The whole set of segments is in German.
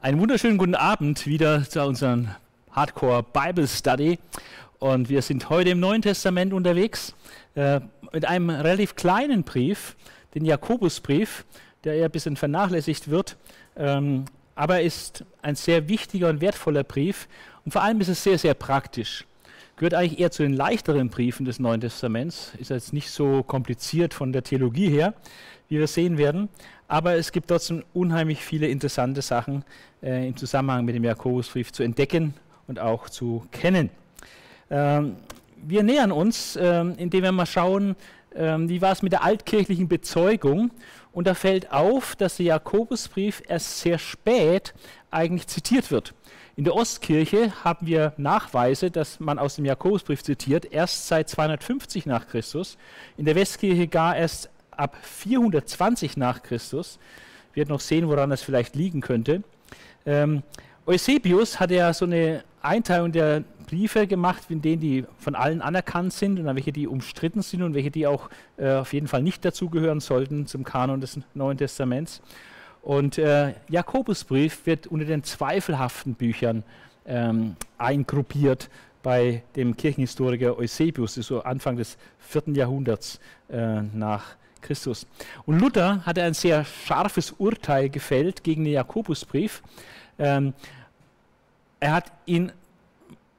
Einen wunderschönen guten Abend wieder zu unserem Hardcore Bible Study. Und wir sind heute im Neuen Testament unterwegs äh, mit einem relativ kleinen Brief, den Jakobusbrief, der eher ein bisschen vernachlässigt wird. Ähm, aber er ist ein sehr wichtiger und wertvoller Brief. Und vor allem ist es sehr, sehr praktisch. Gehört eigentlich eher zu den leichteren Briefen des Neuen Testaments. Ist jetzt nicht so kompliziert von der Theologie her, wie wir sehen werden. Aber es gibt trotzdem unheimlich viele interessante Sachen äh, im Zusammenhang mit dem Jakobusbrief zu entdecken und auch zu kennen. Ähm, wir nähern uns, ähm, indem wir mal schauen, ähm, wie war es mit der altkirchlichen Bezeugung. Und da fällt auf, dass der Jakobusbrief erst sehr spät eigentlich zitiert wird. In der Ostkirche haben wir Nachweise, dass man aus dem Jakobusbrief zitiert, erst seit 250 nach Christus. In der Westkirche gar erst ab 420 nach Christus. Wir werden noch sehen, woran das vielleicht liegen könnte. Ähm, Eusebius hat ja so eine Einteilung der Briefe gemacht, in denen die von allen anerkannt sind und dann welche, die umstritten sind und welche, die auch äh, auf jeden Fall nicht dazugehören sollten zum Kanon des Neuen Testaments. Und äh, Jakobusbrief wird unter den zweifelhaften Büchern ähm, eingruppiert bei dem Kirchenhistoriker Eusebius, so Anfang des vierten Jahrhunderts äh, nach Christus. Und Luther hatte ein sehr scharfes Urteil gefällt gegen den Jakobusbrief. Ähm, er hat ihn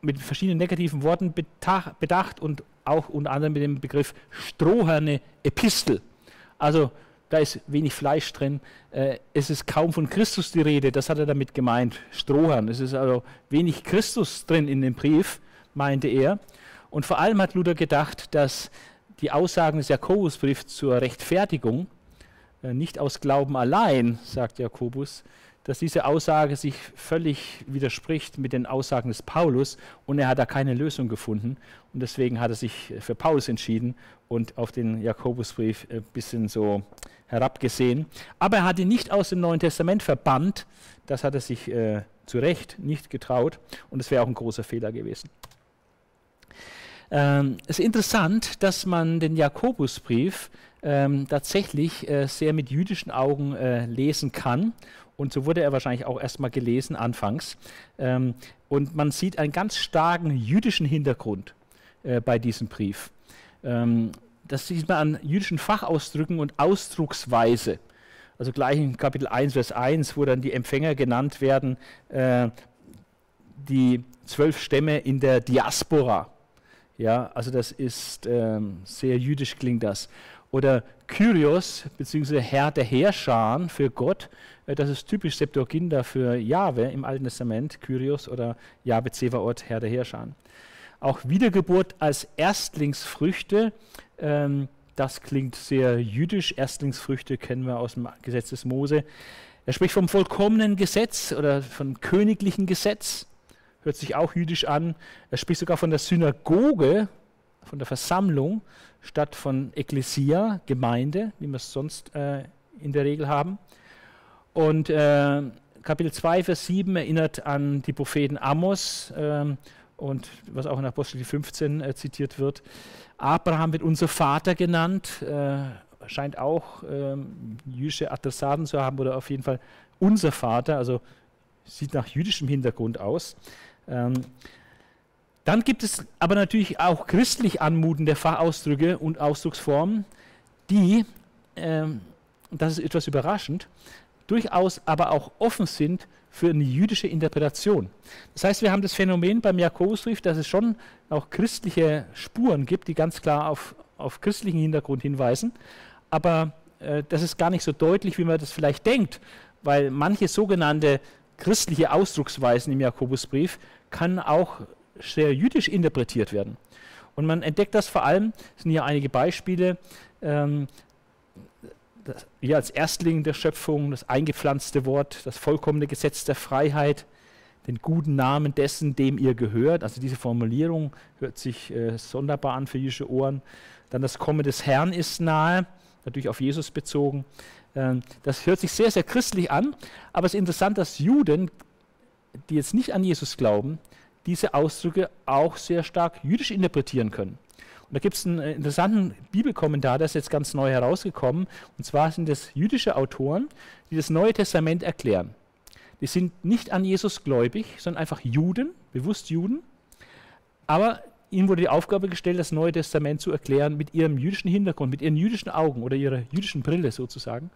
mit verschiedenen negativen Worten bedacht und auch unter anderem mit dem Begriff stroherne Epistel. Also da ist wenig Fleisch drin. Äh, es ist kaum von Christus die Rede, das hat er damit gemeint, Strohern. Es ist also wenig Christus drin in dem Brief, meinte er. Und vor allem hat Luther gedacht, dass die Aussagen des Jakobusbriefs zur Rechtfertigung, äh, nicht aus Glauben allein, sagt Jakobus, dass diese Aussage sich völlig widerspricht mit den Aussagen des Paulus und er hat da keine Lösung gefunden und deswegen hat er sich für Paulus entschieden und auf den Jakobusbrief ein bisschen so herabgesehen. Aber er hat ihn nicht aus dem Neuen Testament verbannt, das hat er sich äh, zu Recht nicht getraut und es wäre auch ein großer Fehler gewesen. Ähm, es ist interessant, dass man den Jakobusbrief ähm, tatsächlich äh, sehr mit jüdischen Augen äh, lesen kann. Und so wurde er wahrscheinlich auch erstmal gelesen anfangs. Ähm, und man sieht einen ganz starken jüdischen Hintergrund äh, bei diesem Brief. Ähm, das sieht man an jüdischen Fachausdrücken und Ausdrucksweise. Also gleich in Kapitel 1, Vers 1, wo dann die Empfänger genannt werden, äh, die zwölf Stämme in der Diaspora. Ja, also das ist ähm, sehr jüdisch klingt das. Oder Kyrios, beziehungsweise Herr der Herrscher für Gott, äh, das ist typisch Septuaginta für Jahwe im Alten Testament, Kyrios oder Jahwe Zevaot, Herr der Herrscher. Auch Wiedergeburt als Erstlingsfrüchte, ähm, das klingt sehr jüdisch. Erstlingsfrüchte kennen wir aus dem Gesetz des Mose. Er spricht vom vollkommenen Gesetz oder vom königlichen Gesetz hört sich auch jüdisch an. Er spricht sogar von der Synagoge, von der Versammlung, statt von Ekklesia, Gemeinde, wie wir es sonst äh, in der Regel haben. Und äh, Kapitel 2, Vers 7 erinnert an die Propheten Amos äh, und was auch in Apostel 15 äh, zitiert wird. Abraham wird unser Vater genannt, äh, scheint auch ähm, jüdische Adressaten zu haben oder auf jeden Fall unser Vater, also sieht nach jüdischem Hintergrund aus. Ähm, dann gibt es aber natürlich auch christlich anmutende Fachausdrücke und Ausdrucksformen, die, ähm, das ist etwas überraschend, durchaus aber auch offen sind für eine jüdische Interpretation. Das heißt, wir haben das Phänomen beim Jakobusbrief, dass es schon auch christliche Spuren gibt, die ganz klar auf, auf christlichen Hintergrund hinweisen, aber äh, das ist gar nicht so deutlich, wie man das vielleicht denkt, weil manche sogenannte christliche Ausdrucksweisen im Jakobusbrief kann auch sehr jüdisch interpretiert werden. Und man entdeckt das vor allem, es sind hier einige Beispiele, ähm, das, hier als Erstling der Schöpfung, das eingepflanzte Wort, das vollkommene Gesetz der Freiheit, den guten Namen dessen, dem ihr gehört. Also diese Formulierung hört sich äh, sonderbar an für jüdische Ohren. Dann das Kommen des Herrn ist nahe, natürlich auf Jesus bezogen. Ähm, das hört sich sehr, sehr christlich an, aber es ist interessant, dass Juden die jetzt nicht an Jesus glauben, diese Ausdrücke auch sehr stark jüdisch interpretieren können. Und da gibt es einen äh, interessanten Bibelkommentar, der ist jetzt ganz neu herausgekommen. Und zwar sind das jüdische Autoren, die das Neue Testament erklären. die sind nicht an Jesus gläubig, sondern einfach Juden, bewusst Juden. Aber ihnen wurde die Aufgabe gestellt, das Neue Testament zu erklären mit ihrem jüdischen Hintergrund, mit ihren jüdischen Augen oder ihrer jüdischen Brille sozusagen.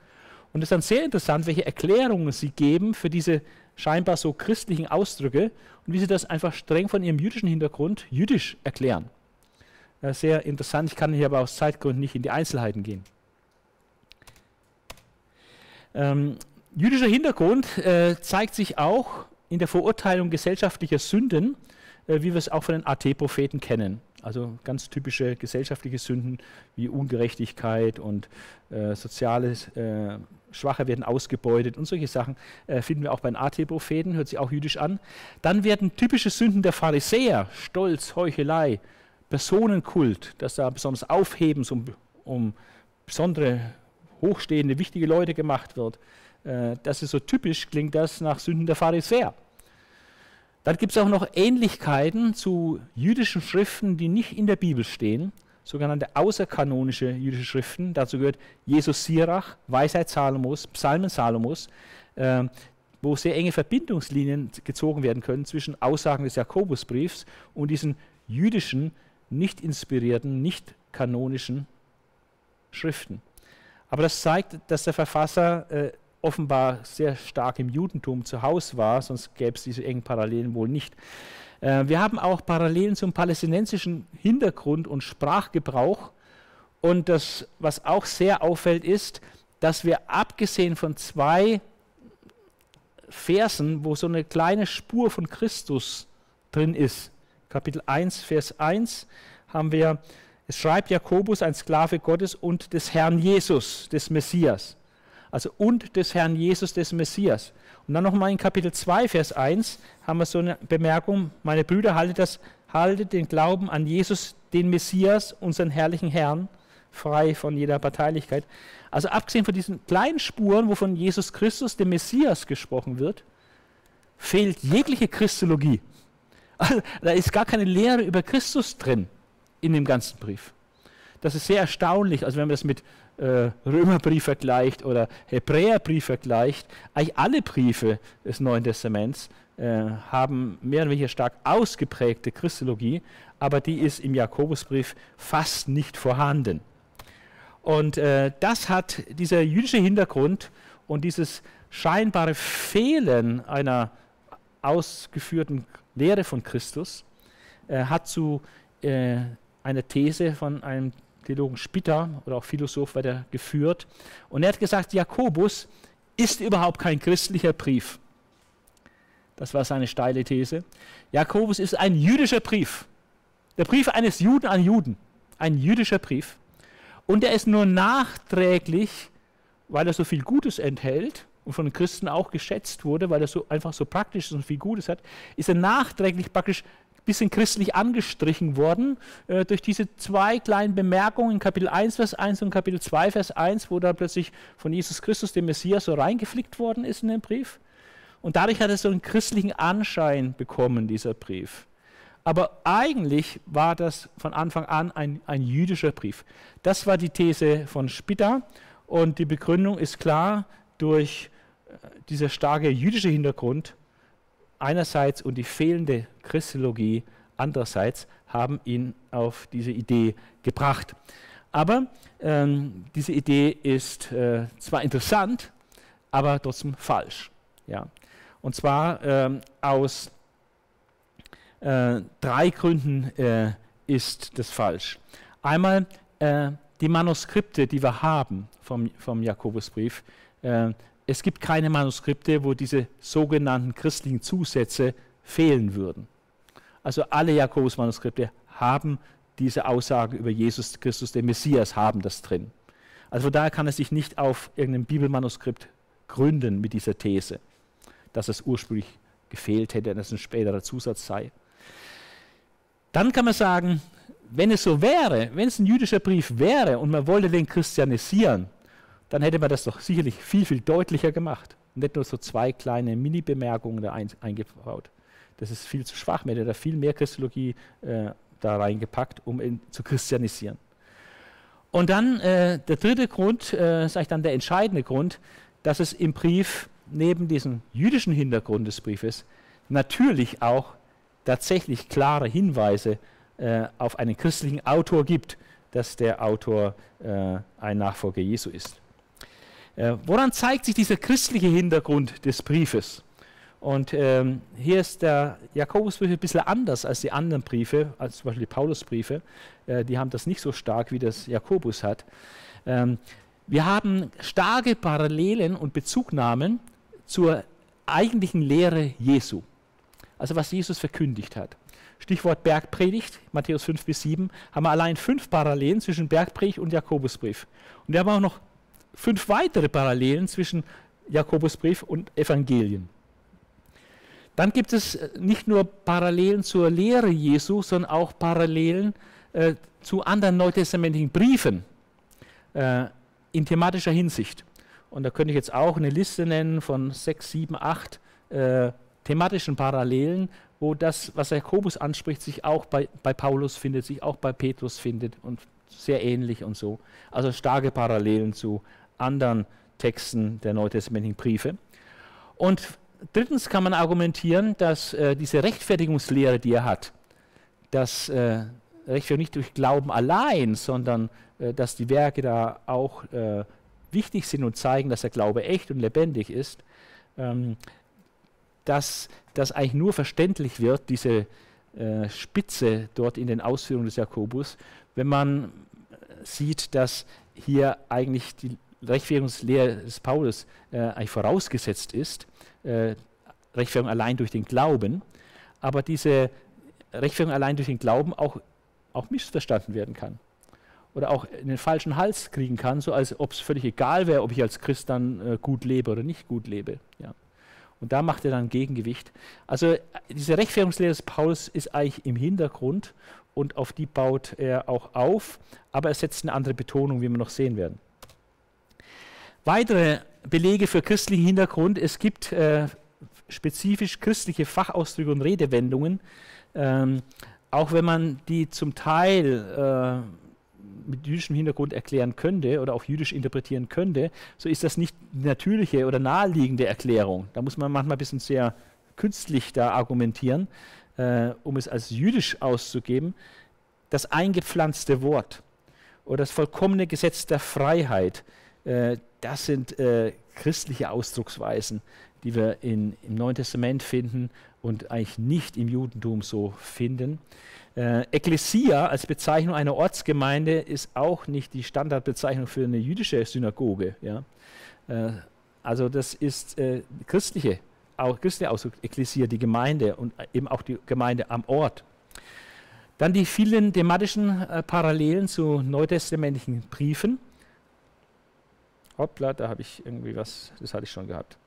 Und es ist dann sehr interessant, welche Erklärungen sie geben für diese scheinbar so christlichen Ausdrücke und wie sie das einfach streng von ihrem jüdischen Hintergrund jüdisch erklären. Sehr interessant, ich kann hier aber aus Zeitgründen nicht in die Einzelheiten gehen. Ähm, jüdischer Hintergrund äh, zeigt sich auch in der Verurteilung gesellschaftlicher Sünden, äh, wie wir es auch von den AT-Propheten kennen. Also ganz typische gesellschaftliche Sünden wie Ungerechtigkeit und äh, soziale äh, Schwache werden ausgebeutet und solche Sachen äh, finden wir auch bei den AT-Propheten, hört sich auch jüdisch an. Dann werden typische Sünden der Pharisäer, Stolz, Heuchelei, Personenkult, dass da besonders Aufhebens um, um besondere hochstehende, wichtige Leute gemacht wird. Äh, das ist so typisch, klingt das nach Sünden der Pharisäer. Dann gibt es auch noch Ähnlichkeiten zu jüdischen Schriften, die nicht in der Bibel stehen, sogenannte außerkanonische jüdische Schriften. Dazu gehört Jesus Sirach, Weisheit Salomos, Psalmen Salomos, äh, wo sehr enge Verbindungslinien gezogen werden können zwischen Aussagen des Jakobusbriefs und diesen jüdischen, nicht inspirierten, nicht kanonischen Schriften. Aber das zeigt, dass der Verfasser äh, offenbar sehr stark im Judentum zu Hause war, sonst gäbe es diese engen Parallelen wohl nicht. Äh, wir haben auch Parallelen zum palästinensischen Hintergrund und Sprachgebrauch. Und das, was auch sehr auffällt, ist, dass wir abgesehen von zwei Versen, wo so eine kleine Spur von Christus drin ist, Kapitel 1, Vers 1, haben wir, es schreibt Jakobus, ein Sklave Gottes und des Herrn Jesus, des Messias. Also und des Herrn Jesus, des Messias. Und dann nochmal in Kapitel 2, Vers 1 haben wir so eine Bemerkung, meine Brüder, haltet, das, haltet den Glauben an Jesus, den Messias, unseren herrlichen Herrn, frei von jeder Parteilichkeit. Also abgesehen von diesen kleinen Spuren, wo von Jesus Christus, dem Messias, gesprochen wird, fehlt jegliche Christologie. Also, da ist gar keine Lehre über Christus drin in dem ganzen Brief. Das ist sehr erstaunlich, also wenn man das mit äh, Römerbrief vergleicht oder Hebräerbrief vergleicht, eigentlich alle Briefe des Neuen Testaments äh, haben mehr oder weniger stark ausgeprägte Christologie, aber die ist im Jakobusbrief fast nicht vorhanden. Und äh, das hat dieser jüdische Hintergrund und dieses scheinbare Fehlen einer ausgeführten Lehre von Christus äh, hat zu einer These von einem Theologen Spitter oder auch Philosoph weiter geführt. Und er hat gesagt, Jakobus ist überhaupt kein christlicher Brief. Das war seine steile These. Jakobus ist ein jüdischer Brief. Der Brief eines Juden an Juden. Ein jüdischer Brief. Und er ist nur nachträglich, weil er so viel Gutes enthält und von den Christen auch geschätzt wurde, weil er so einfach so praktisch ist und viel Gutes hat, ist er nachträglich praktisch bisschen christlich angestrichen worden äh, durch diese zwei kleinen Bemerkungen in Kapitel 1, Vers 1 und Kapitel 2, Vers 1, wo da plötzlich von Jesus Christus, dem Messias, so reingeflickt worden ist in den Brief. Und dadurch hat er so einen christlichen Anschein bekommen, dieser Brief. Aber eigentlich war das von Anfang an ein, ein jüdischer Brief. Das war die These von Spitta und die Begründung ist klar durch äh, dieser starke jüdische Hintergrund einerseits und die fehlende Christologie andererseits haben ihn auf diese Idee gebracht. Aber ähm, diese Idee ist äh, zwar interessant, aber trotzdem falsch. Ja. Und zwar ähm, aus äh, drei Gründen äh, ist das falsch. Einmal äh, die Manuskripte, die wir haben vom, vom Jakobusbrief, äh, es gibt keine Manuskripte, wo diese sogenannten christlichen Zusätze fehlen würden. Also alle Jakobus-Manuskripte haben diese Aussagen über Jesus Christus, den Messias, haben das drin. Also von daher kann es sich nicht auf irgendeinem Bibelmanuskript gründen mit dieser These, dass es ursprünglich gefehlt hätte, dass es ein späterer Zusatz sei. Dann kann man sagen, wenn es so wäre, wenn es ein jüdischer Brief wäre und man wollte den christianisieren, dann hätte man das doch sicherlich viel, viel deutlicher gemacht. nicht nur so zwei kleine Mini-Bemerkungen da ein, eingebaut. Das ist viel zu schwach. Man hätte da viel mehr Christologie äh, da reingepackt, um ihn zu christianisieren. Und dann äh, der dritte Grund, äh, sage ich dann der entscheidende Grund, dass es im Brief neben diesem jüdischen Hintergrund des Briefes natürlich auch tatsächlich klare Hinweise äh, auf einen christlichen Autor gibt, dass der Autor äh, ein Nachfolger Jesu ist. Äh, woran zeigt sich dieser christliche Hintergrund des Briefes? Und ähm, hier ist der Jakobusbrief ein bisschen anders als die anderen Briefe, als zum Beispiel die Paulusbriefe. Äh, die haben das nicht so stark, wie das Jakobus hat. Ähm, wir haben starke Parallelen und Bezugnahmen zur eigentlichen Lehre Jesu. Also was Jesus verkündigt hat. Stichwort Bergpredigt, Matthäus 5 bis 7, haben wir allein fünf Parallelen zwischen Bergpredigt und Jakobusbrief. Und wir haben auch noch fünf weitere Parallelen zwischen Jakobusbrief und Evangelien. Dann gibt es äh, nicht nur Parallelen zur Lehre Jesu, sondern auch Parallelen äh, zu anderen neutestamentlichen Briefen äh, in thematischer Hinsicht. Und da könnte ich jetzt auch eine Liste nennen von sechs, sieben, acht äh, thematischen Parallelen, wo das, was Jakobus anspricht, sich auch bei, bei Paulus findet, sich auch bei Petrus findet und sehr ähnlich und so. Also starke Parallelen zu anderen Texten der neutestamentlichen Briefe. Und drittens kann man argumentieren, dass äh, diese Rechtfertigungslehre, die er hat, dass äh, Rechtfertigung nicht durch Glauben allein, sondern äh, dass die Werke da auch äh, wichtig sind und zeigen, dass der Glaube echt und lebendig ist, ähm, dass das eigentlich nur verständlich wird, diese äh, Spitze dort in den Ausführungen des Jakobus, wenn man sieht, dass hier eigentlich die Rechtfertigungslehre des Paulus äh, eigentlich vorausgesetzt ist, äh, Rechtfertigung allein durch den Glauben, aber diese Rechtfertigung allein durch den Glauben auch, auch missverstanden werden kann oder auch in den falschen Hals kriegen kann, so als ob es völlig egal wäre, ob ich als Christ dann äh, gut lebe oder nicht gut lebe. Ja. Und da macht er dann Gegengewicht. Also diese Rechtfertigungslehre des Paulus ist eigentlich im Hintergrund und auf die baut er auch auf, aber er setzt eine andere Betonung, wie wir noch sehen werden. Weitere Belege für christlichen Hintergrund. Es gibt äh, spezifisch christliche Fachausdrücke und Redewendungen, ähm, auch wenn man die zum Teil äh, mit jüdischem Hintergrund erklären könnte oder auch jüdisch interpretieren könnte, so ist das nicht die natürliche oder naheliegende Erklärung. Da muss man manchmal ein bisschen sehr künstlich da argumentieren, äh, um es als jüdisch auszugeben. Das eingepflanzte Wort oder das vollkommene Gesetz der Freiheit, das sind äh, christliche Ausdrucksweisen, die wir in, im Neuen Testament finden und eigentlich nicht im Judentum so finden. Äh, Ekklesia als Bezeichnung einer Ortsgemeinde ist auch nicht die Standardbezeichnung für eine jüdische Synagoge. Ja? Äh, also das ist äh, christliche, auch christliche Ausdruck, Ekklesia, die Gemeinde und eben auch die Gemeinde am Ort. Dann die vielen thematischen äh, Parallelen zu neutestamentlichen Briefen. Hoppla, da habe ich irgendwie was, das hatte ich schon gehabt.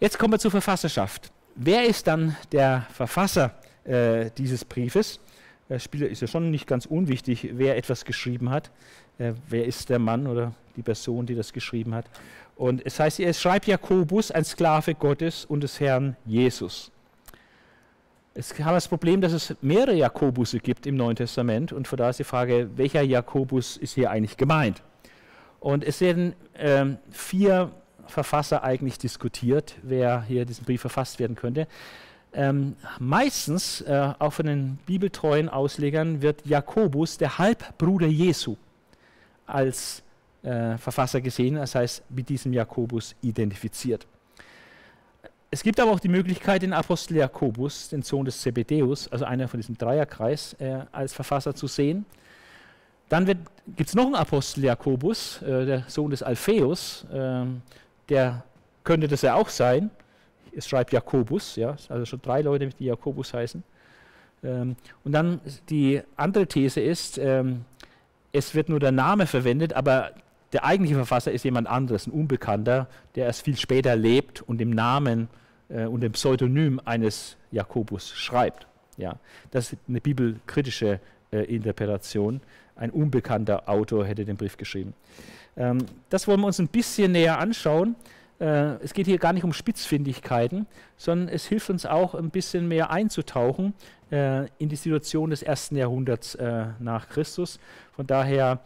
Jetzt kommen wir zur Verfasserschaft. Wer ist dann der Verfasser äh, dieses Briefes? Der Spieler ist ja schon nicht ganz unwichtig, wer etwas geschrieben hat. Äh, wer ist der Mann oder die Person, die das geschrieben hat? Und es heißt, es schreibt Jakobus, ein Sklave Gottes und des Herrn Jesus. Es haben das Problem, dass es mehrere Jakobusse gibt im Neuen Testament und von da ist die Frage, welcher Jakobus ist hier eigentlich gemeint? Und es werden ähm, vier Verfasser eigentlich diskutiert, wer hier diesen Brief verfasst werden könnte. Ähm, meistens, äh, auch von den bibeltreuen Auslegern, wird Jakobus, der Halbbruder Jesu, als äh, Verfasser gesehen, das heißt mit diesem Jakobus identifiziert. Es gibt aber auch die Möglichkeit, den Apostel Jakobus, den Sohn des Zebedeus, also einer von diesem Dreierkreis, äh, als Verfasser zu sehen. Dann gibt es noch einen Apostel Jakobus, äh, der Sohn des Alpheus, äh, der könnte das ja auch sein. Es schreibt Jakobus, ja, also schon drei Leute, die Jakobus heißen. Ähm, und dann die andere These ist, ähm, es wird nur der Name verwendet, aber der eigentliche Verfasser ist jemand anderes, ein Unbekannter, der erst viel später lebt und im Namen äh, und dem Pseudonym eines Jakobus schreibt. Ja, das ist eine bibelkritische äh, Interpretation ein unbekannter Autor hätte den Brief geschrieben. Ähm, das wollen wir uns ein bisschen näher anschauen. Äh, es geht hier gar nicht um Spitzfindigkeiten, sondern es hilft uns auch ein bisschen mehr einzutauchen äh, in die Situation des ersten Jahrhunderts äh, nach Christus. Von daher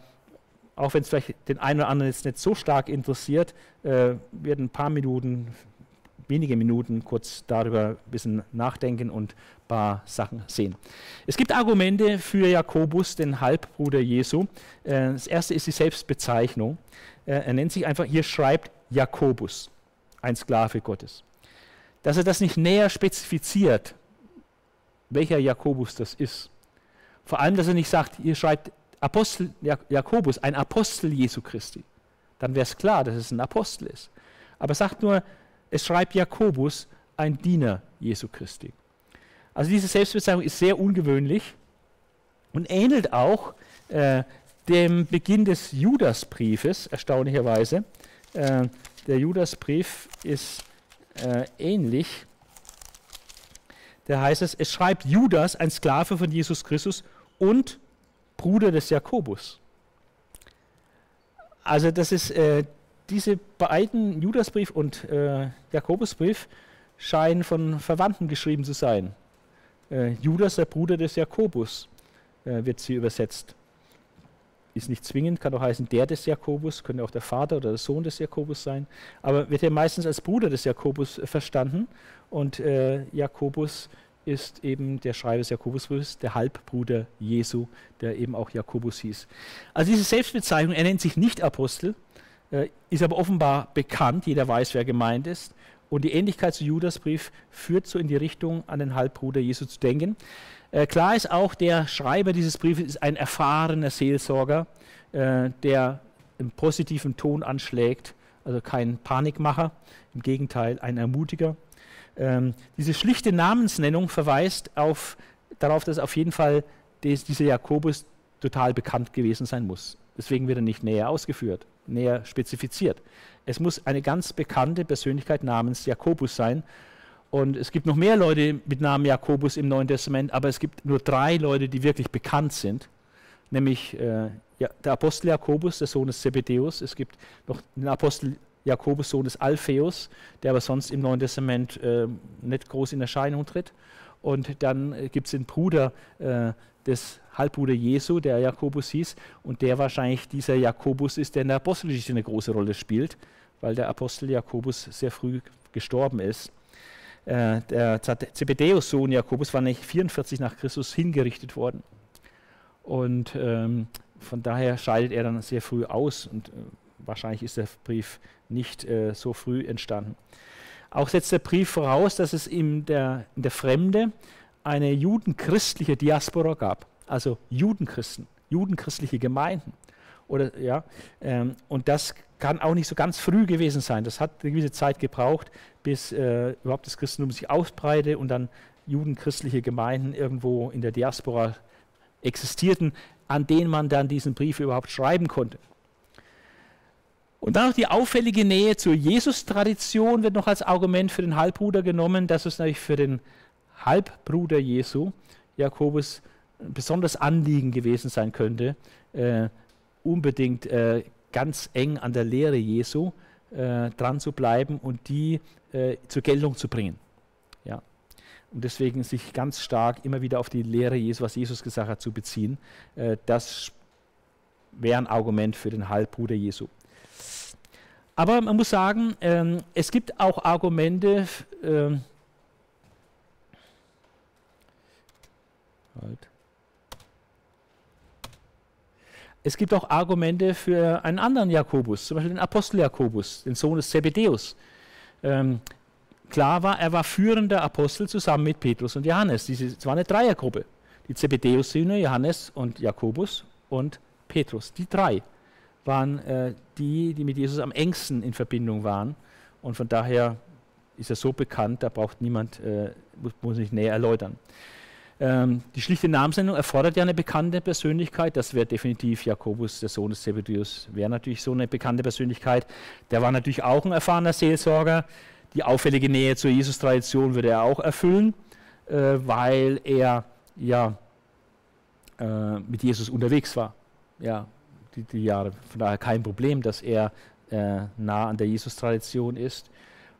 auch wenn es vielleicht den einen oder anderen jetzt nicht so stark interessiert, äh, werden ein paar Minuten, wenige Minuten kurz darüber ein bisschen nachdenken und ein paar Sachen sehen. Es gibt Argumente für Jakobus, den Halbbruder Jesu. Äh, das erste ist die Selbstbezeichnung. Äh, er nennt sich einfach, hier schreibt Jakobus, ein Sklave Gottes. Dass er das nicht näher spezifiziert, welcher Jakobus das ist. Vor allem, dass er nicht sagt, hier schreibt Apostel Jakobus, ein Apostel Jesu Christi. Dann wäre es klar, dass es ein Apostel ist. Aber sagt nur, es schreibt Jakobus, ein Diener Jesu Christi. Also diese Selbstbezeichnung ist sehr ungewöhnlich und ähnelt auch äh, dem Beginn des Judasbriefes, erstaunlicherweise. Äh, der Judasbrief ist äh, ähnlich. Da heißt es, es schreibt Judas, ein Sklave von Jesus Christus und Bruder des Jakobus. Also das ist äh, diese beiden Judasbrief und äh, Jakobusbrief scheinen von Verwandten geschrieben zu sein. Äh, Judas, der Bruder des Jakobus, äh, wird sie übersetzt. Ist nicht zwingend, kann auch heißen der des Jakobus, könnte auch der Vater oder der Sohn des Jakobus sein, aber wird ja meistens als Bruder des Jakobus äh, verstanden und äh, Jakobus ist eben der Schreiber des Jakobusbriefs, der Halbbruder Jesu, der eben auch Jakobus hieß. Also diese Selbstbezeichnung, er nennt sich nicht Apostel, ist aber offenbar bekannt, jeder weiß, wer gemeint ist. Und die Ähnlichkeit zu Judasbrief führt so in die Richtung, an den Halbbruder Jesu zu denken. Äh, klar ist auch, der Schreiber dieses Briefes ist ein erfahrener Seelsorger, äh, der im positiven Ton anschlägt, also kein Panikmacher, im Gegenteil ein Ermutiger. Ähm, diese schlichte Namensnennung verweist auf, darauf, dass auf jeden Fall dieser Jakobus total bekannt gewesen sein muss. Deswegen wird er nicht näher ausgeführt, näher spezifiziert. Es muss eine ganz bekannte Persönlichkeit namens Jakobus sein. Und es gibt noch mehr Leute mit Namen Jakobus im Neuen Testament, aber es gibt nur drei Leute, die wirklich bekannt sind. Nämlich äh, der Apostel Jakobus, der Sohn des Zebedeus. Es gibt noch den Apostel Jakobus Sohn des Alpheus, der aber sonst im Neuen Testament äh, nicht groß in Erscheinung tritt. Und dann äh, gibt es den Bruder äh, des Halbbruder Jesu, der Jakobus hieß, und der wahrscheinlich dieser Jakobus ist, der in der Apostelgeschichte eine große Rolle spielt, weil der Apostel Jakobus sehr früh gestorben ist. Äh, der Zebedeus Sohn Jakobus war nämlich 44 nach Christus hingerichtet worden. Und ähm, von daher scheidet er dann sehr früh aus und äh, wahrscheinlich ist der Brief nicht äh, so früh entstanden. Auch setzt der Brief voraus, dass es in der, in der Fremde eine judenchristliche Diaspora gab, also Judenchristen, judenchristliche Gemeinden. Oder, ja, ähm, und das kann auch nicht so ganz früh gewesen sein. Das hat eine gewisse Zeit gebraucht, bis äh, überhaupt das Christentum sich ausbreitete und dann judenchristliche Gemeinden irgendwo in der Diaspora existierten, an denen man dann diesen Brief überhaupt schreiben konnte. Und dann noch die auffällige Nähe zur Jesus-Tradition wird noch als Argument für den Halbbruder genommen. Das ist natürlich für den Halbbruder Jesu, Jakobus, besonders Anliegen gewesen sein könnte, äh, unbedingt äh, ganz eng an der Lehre Jesu äh, dran zu bleiben und die äh, zur Geltung zu bringen. Ja. Und deswegen sich ganz stark immer wieder auf die Lehre Jesu, was Jesus gesagt hat, zu beziehen. Äh, das wäre ein Argument für den Halbbruder Jesu. Aber man muss sagen, ähm, es gibt auch Argumente, halt. Es gibt auch Argumente für einen anderen Jakobus, zum Beispiel den Apostel Jakobus, den Sohn des Zebedeus. Ähm, klar war, er war führender Apostel zusammen mit Petrus und Johannes. es war eine Dreiergruppe. Die Zebedeus-Söhne, Johannes und Jakobus und Petrus, die drei waren äh, die, die mit Jesus am engsten in Verbindung waren. Und von daher ist er so bekannt, da braucht niemand, äh, muss, muss nicht näher erläutern. Ähm, die schlichte Namensnennung erfordert ja eine bekannte Persönlichkeit. Das wäre definitiv Jakobus, der Sohn des Zebedeus, wäre natürlich so eine bekannte Persönlichkeit. Der war natürlich auch ein erfahrener Seelsorger. Die auffällige Nähe zur Jesus-Tradition würde er auch erfüllen, äh, weil er ja äh, mit Jesus unterwegs war. Ja, die, die Jahre. Von daher kein Problem, dass er äh, nah an der Jesus-Tradition ist.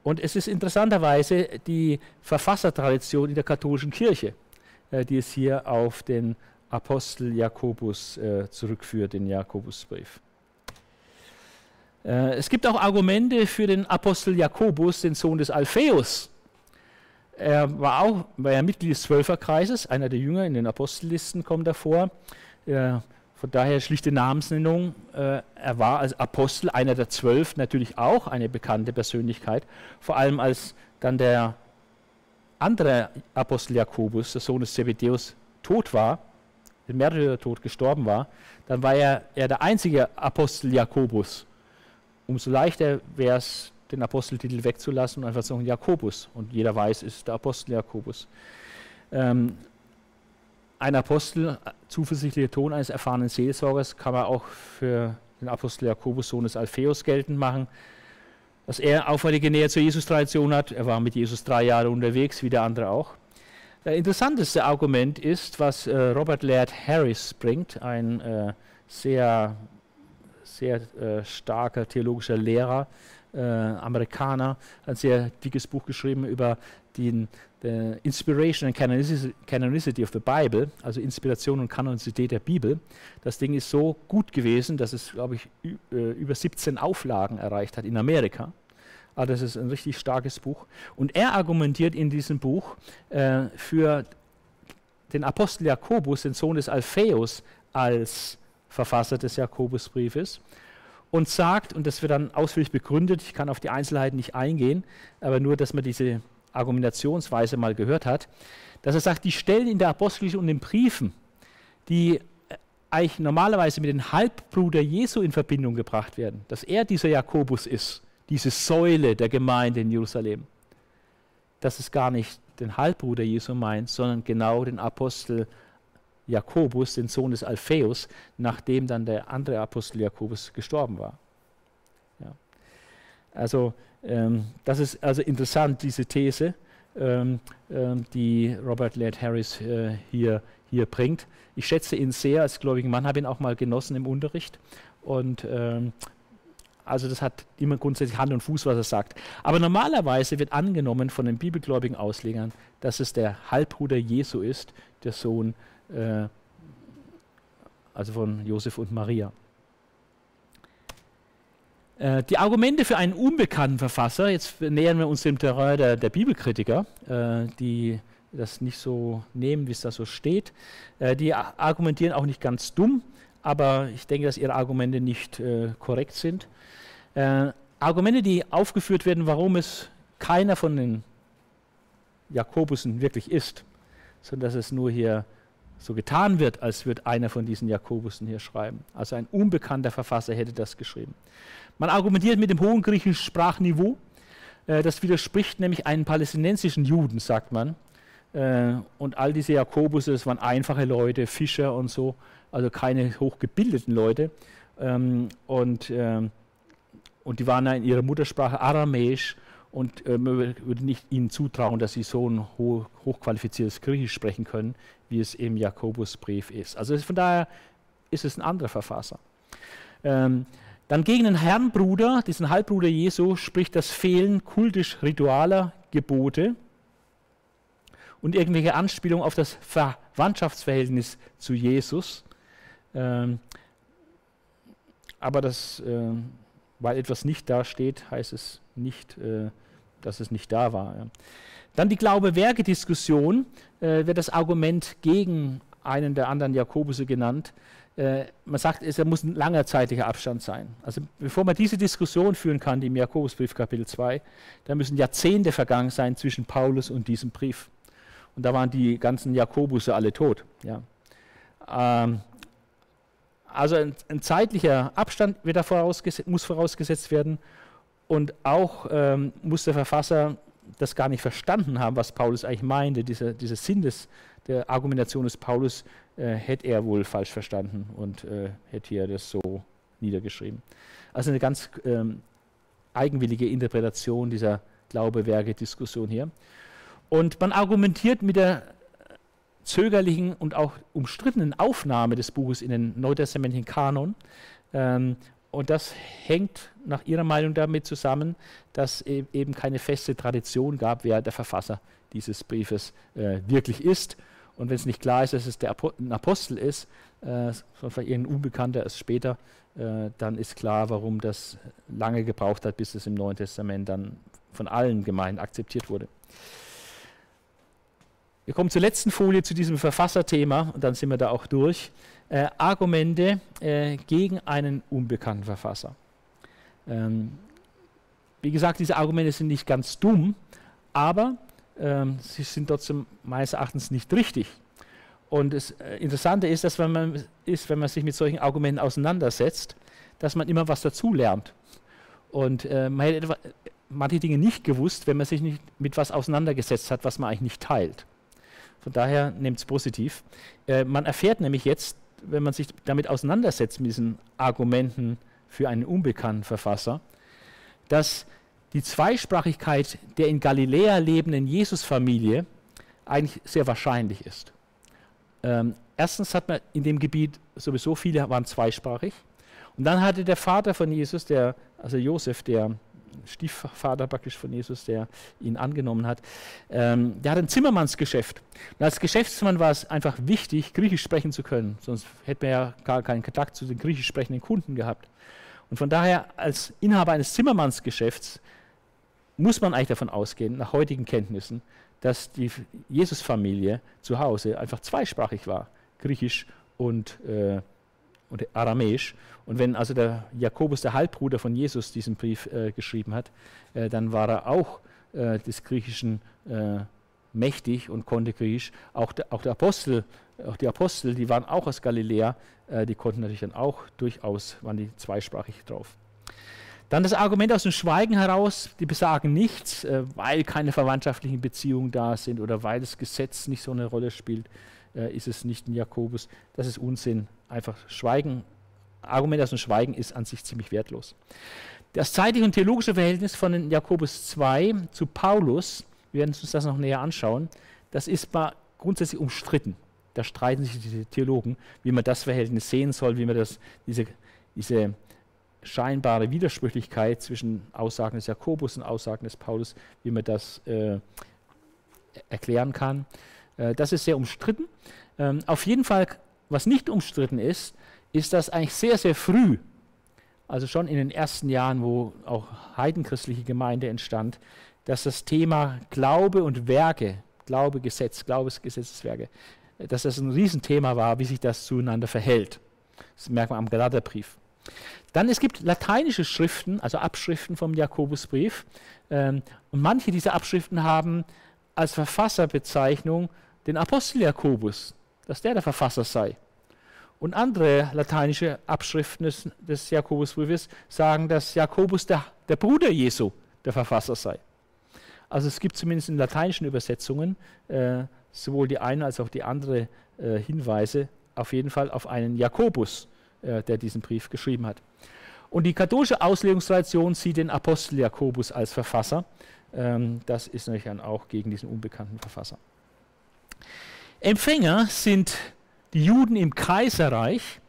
Und es ist interessanterweise die Verfassertradition in der katholischen Kirche, die es hier auf den Apostel Jakobus äh, zurückführt, den Jakobusbrief. Äh, es gibt auch Argumente für den Apostel Jakobus, den Sohn des Alpheus. Er war auch war ja Mitglied des Zwölferkreises, einer der Jünger in den Apostellisten kommt davor. Äh, von daher schlichte Namensnennung. Äh, er war als Apostel einer der zwölf natürlich auch eine bekannte Persönlichkeit, vor allem als dann der andere Apostel Jakobus, der Sohn des Zebedeus, tot war, den Märtyrertod gestorben war, dann war er, er der einzige Apostel Jakobus. Umso leichter wäre es, den Aposteltitel wegzulassen und einfach zu sagen Jakobus. Und jeder weiß, ist der Apostel Jakobus. Ähm, ein Apostel, zuversichtlicher Ton eines erfahrenen Seelsorgers, kann man auch für den Apostel Jakobus, Sohn des Alpheus, geltend machen, dass er auffällige Nähe zur Jesus-Tradition hat. Er war mit Jesus drei Jahre unterwegs, wie der andere auch. Das interessanteste Argument ist, was äh, Robert Laird Harris bringt, ein äh, sehr, sehr äh, starker theologischer Lehrer, äh, Amerikaner, ein sehr dickes Buch geschrieben über den Inspiration and Canonicity of the Bible, also Inspiration und Kanonizität der Bibel. Das Ding ist so gut gewesen, dass es, glaube ich, äh, über 17 Auflagen erreicht hat in Amerika. Also das ist ein richtig starkes Buch. Und er argumentiert in diesem Buch äh, für den Apostel Jakobus, den Sohn des Alpheus, als Verfasser des Jakobusbriefes und sagt, und das wird dann ausführlich begründet, ich kann auf die Einzelheiten nicht eingehen, aber nur, dass man diese Argumentationsweise mal gehört hat, dass er sagt, die Stellen in der Apostelgeschichte und den Briefen, die äh, eigentlich normalerweise mit dem Halbbruder Jesu in Verbindung gebracht werden, dass er dieser Jakobus ist, diese Säule der Gemeinde in Jerusalem, dass es gar nicht den Halbbruder Jesu meint, sondern genau den Apostel Jakobus, den Sohn des Alpheus, nachdem dann der andere Apostel Jakobus gestorben war. Ja. Also ähm, das ist also interessant, diese These, ähm, ähm, die Robert Laird Harris äh, hier, hier bringt. Ich schätze ihn sehr als gläubigen Mann, habe ihn auch mal genossen im Unterricht. Und ähm, also das hat immer grundsätzlich Hand und Fuß, was er sagt. Aber normalerweise wird angenommen von den bibelgläubigen Auslegern, dass es der Halbbruder Jesu ist, der Sohn, äh, also von Josef und Maria. Äh, die Argumente für einen unbekannten Verfasser, jetzt nähern wir uns dem Terrain der, der Bibelkritiker, äh, die das nicht so nehmen, wie es da so steht. Äh, die argumentieren auch nicht ganz dumm, aber ich denke, dass ihre Argumente nicht äh, korrekt sind. Argumente, die aufgeführt werden, warum es keiner von den Jakobusen wirklich ist, sondern dass es nur hier so getan wird, als würde einer von diesen Jakobusen hier schreiben. Also ein unbekannter Verfasser hätte das geschrieben. Man argumentiert mit dem hohen griechischen Sprachniveau. Äh, das widerspricht nämlich einem palästinensischen Juden, sagt man. Äh, und all diese Jakobusse, das waren einfache Leute, Fischer und so, also keine hochgebildeten Leute. Ähm, und, ähm, und die waren in ihrer Muttersprache aramäisch und äh, man würde nicht ihnen zutrauen, dass sie so ein hoch, hochqualifiziertes Griechisch sprechen können, wie es im Jakobusbrief ist. Also von daher ist es ein anderer Verfasser. Ähm, dann gegen den Herrnbruder, diesen Halbbruder Jesu, spricht das Fehlen kultisch-ritualer Gebote und irgendwelche Anspielungen auf das Verwandtschaftsverhältnis zu Jesus. Ähm, aber das, äh, weil etwas nicht dasteht, heißt es nicht, äh, dass es nicht da war. Ja. Dann die Glaube-Werke-Diskussion äh, wird das Argument gegen einen der anderen Jakobusse genannt, äh, man sagt, es muss ein langer zeitlicher Abstand sein. Also bevor man diese Diskussion führen kann, die im Jakobusbrief Kapitel 2, da müssen Jahrzehnte vergangen sein zwischen Paulus und diesem Brief. Und da waren die ganzen Jakobusse alle tot. Ja. Ähm, also ein, ein, zeitlicher Abstand vorausges muss vorausgesetzt werden und auch ähm, muss der Verfasser das gar nicht verstanden haben, was Paulus eigentlich meinte, dieser, dieser Sinn des, der Argumentation des Paulus äh, hätte er wohl falsch verstanden und äh, hätte hier das so niedergeschrieben. Also eine ganz ähm, eigenwillige Interpretation dieser Glaube-Werke-Diskussion hier. Und man argumentiert mit der zögerlichen und auch umstrittenen Aufnahme des Buches in den neutestamentlichen Kanon. Ähm, und das hängt nach Ihrer Meinung damit zusammen, dass e eben keine feste Tradition gab, wer der Verfasser dieses Briefes äh, wirklich ist und wenn es nicht klar ist, dass es der ein Apostel ist, äh, vielleicht irgendein Unbekannter erst später, äh, dann ist klar, warum das lange gebraucht hat, bis es im Neuen Testament dann von allen Gemeinden akzeptiert wurde. Wir kommen zur letzten Folie zu diesem Verfasserthema und dann sind wir da auch durch. Äh, Argumente äh, gegen einen unbekannten Verfasser. Ähm, wie gesagt, diese Argumente sind nicht ganz dumm, aber ähm, sie sind trotzdem meines Erachtens nicht richtig. Und das äh, Interessante ist, dass wenn man, ist, wenn man sich mit solchen Argumenten auseinandersetzt, dass man immer was dazulernt. Und äh, man hätte manche Dinge nicht gewusst, wenn man sich nicht mit was auseinandergesetzt hat, was man eigentlich nicht teilt. Von daher nehmt es positiv. Äh, man erfährt nämlich jetzt, wenn man sich damit auseinandersetzt, mit diesen Argumenten für einen unbekannten Verfasser, dass die Zweisprachigkeit der in Galiläa lebenden Jesusfamilie eigentlich sehr wahrscheinlich ist. Ähm, erstens hat man in dem Gebiet sowieso viele waren zweisprachig. Und dann hatte der Vater von Jesus, der, also Josef, der Stiefvater praktisch von Jesus, der ihn angenommen hat, ähm, der hat ein Zimmermannsgeschäft. Und als Geschäftsmann war es einfach wichtig, Griechisch sprechen zu können, sonst hätte man ja gar keinen Kontakt zu den griechisch sprechenden Kunden gehabt. Und von daher, als Inhaber eines Zimmermannsgeschäfts, muss man eigentlich davon ausgehen, nach heutigen Kenntnissen, dass die Jesusfamilie zu Hause einfach zweisprachig war, Griechisch und, äh, und Aramäisch. Und wenn also der Jakobus, der Halbbruder von Jesus, diesen Brief äh, geschrieben hat, äh, dann war er auch äh, des Griechischen äh, mächtig und konnte Griechisch. Auch der, auch der Apostel, auch die Apostel, die waren auch aus Galiläa, äh, die konnten natürlich dann auch durchaus, waren die zweisprachig drauf. Dann das Argument aus dem Schweigen heraus, die besagen nichts, äh, weil keine verwandtschaftlichen Beziehungen da sind oder weil das Gesetz nicht so eine Rolle spielt, ist es nicht ein Jakobus. Das ist Unsinn. Einfach Schweigen. Argument aus dem Schweigen ist an sich ziemlich wertlos. Das zeitliche und theologische Verhältnis von Jakobus 2 zu Paulus, wir werden uns das noch näher anschauen, das ist mal grundsätzlich umstritten. Da streiten sich die Theologen, wie man das Verhältnis sehen soll, wie man das, diese, diese scheinbare Widersprüchlichkeit zwischen Aussagen des Jakobus und Aussagen des Paulus, wie man das äh, erklären kann. Äh, das ist sehr umstritten. Ähm, auf jeden Fall, was nicht umstritten ist, ist, dass eigentlich sehr, sehr früh, also schon in den ersten Jahren, wo auch heidenchristliche Gemeinde entstand, dass das Thema Glaube und Werke, Glaube, Gesetz, Glaubensgesetzeswerke, dass das ein Riesenthema war, wie sich das zueinander verhält. Das merkt man am Galaterbrief. Dann es gibt lateinische Schriften, also Abschriften vom Jakobusbrief. Ähm, und manche dieser Abschriften haben als Verfasserbezeichnung den Apostel Jakobus, dass der der Verfasser sei. Und andere lateinische Abschriften des, des Jakobusbriefes sagen, dass Jakobus der, der Bruder Jesu der Verfasser sei. Also es gibt zumindest in lateinischen Übersetzungen äh, sowohl die eine als auch die andere äh, Hinweise auf jeden Fall auf einen Jakobus, äh, der diesen Brief geschrieben hat. Und die katholische Auslegungstradition sieht den Apostel Jakobus als Verfasser. Ähm, das ist natürlich dann auch gegen diesen unbekannten Verfasser. Empfänger sind die Juden im Kaiserreich.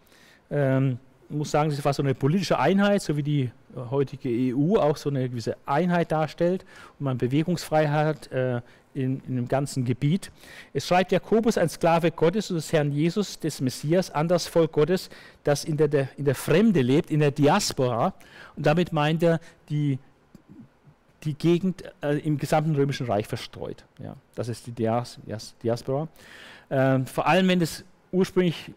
Ähm, ich muss sagen, das war so eine politische Einheit, so wie die heutige EU auch so eine gewisse Einheit darstellt und man Bewegungsfreiheit äh, in, in dem ganzen Gebiet. Es schreibt Jakobus, ein Sklave Gottes und des Herrn Jesus, des Messias, an das Volk Gottes, das in der, der, in der Fremde lebt, in der Diaspora. Und damit meint er die, die Gegend äh, im gesamten Römischen Reich verstreut. Ja, das ist die Dias, Diaspora. Äh, vor allem, wenn es ursprünglich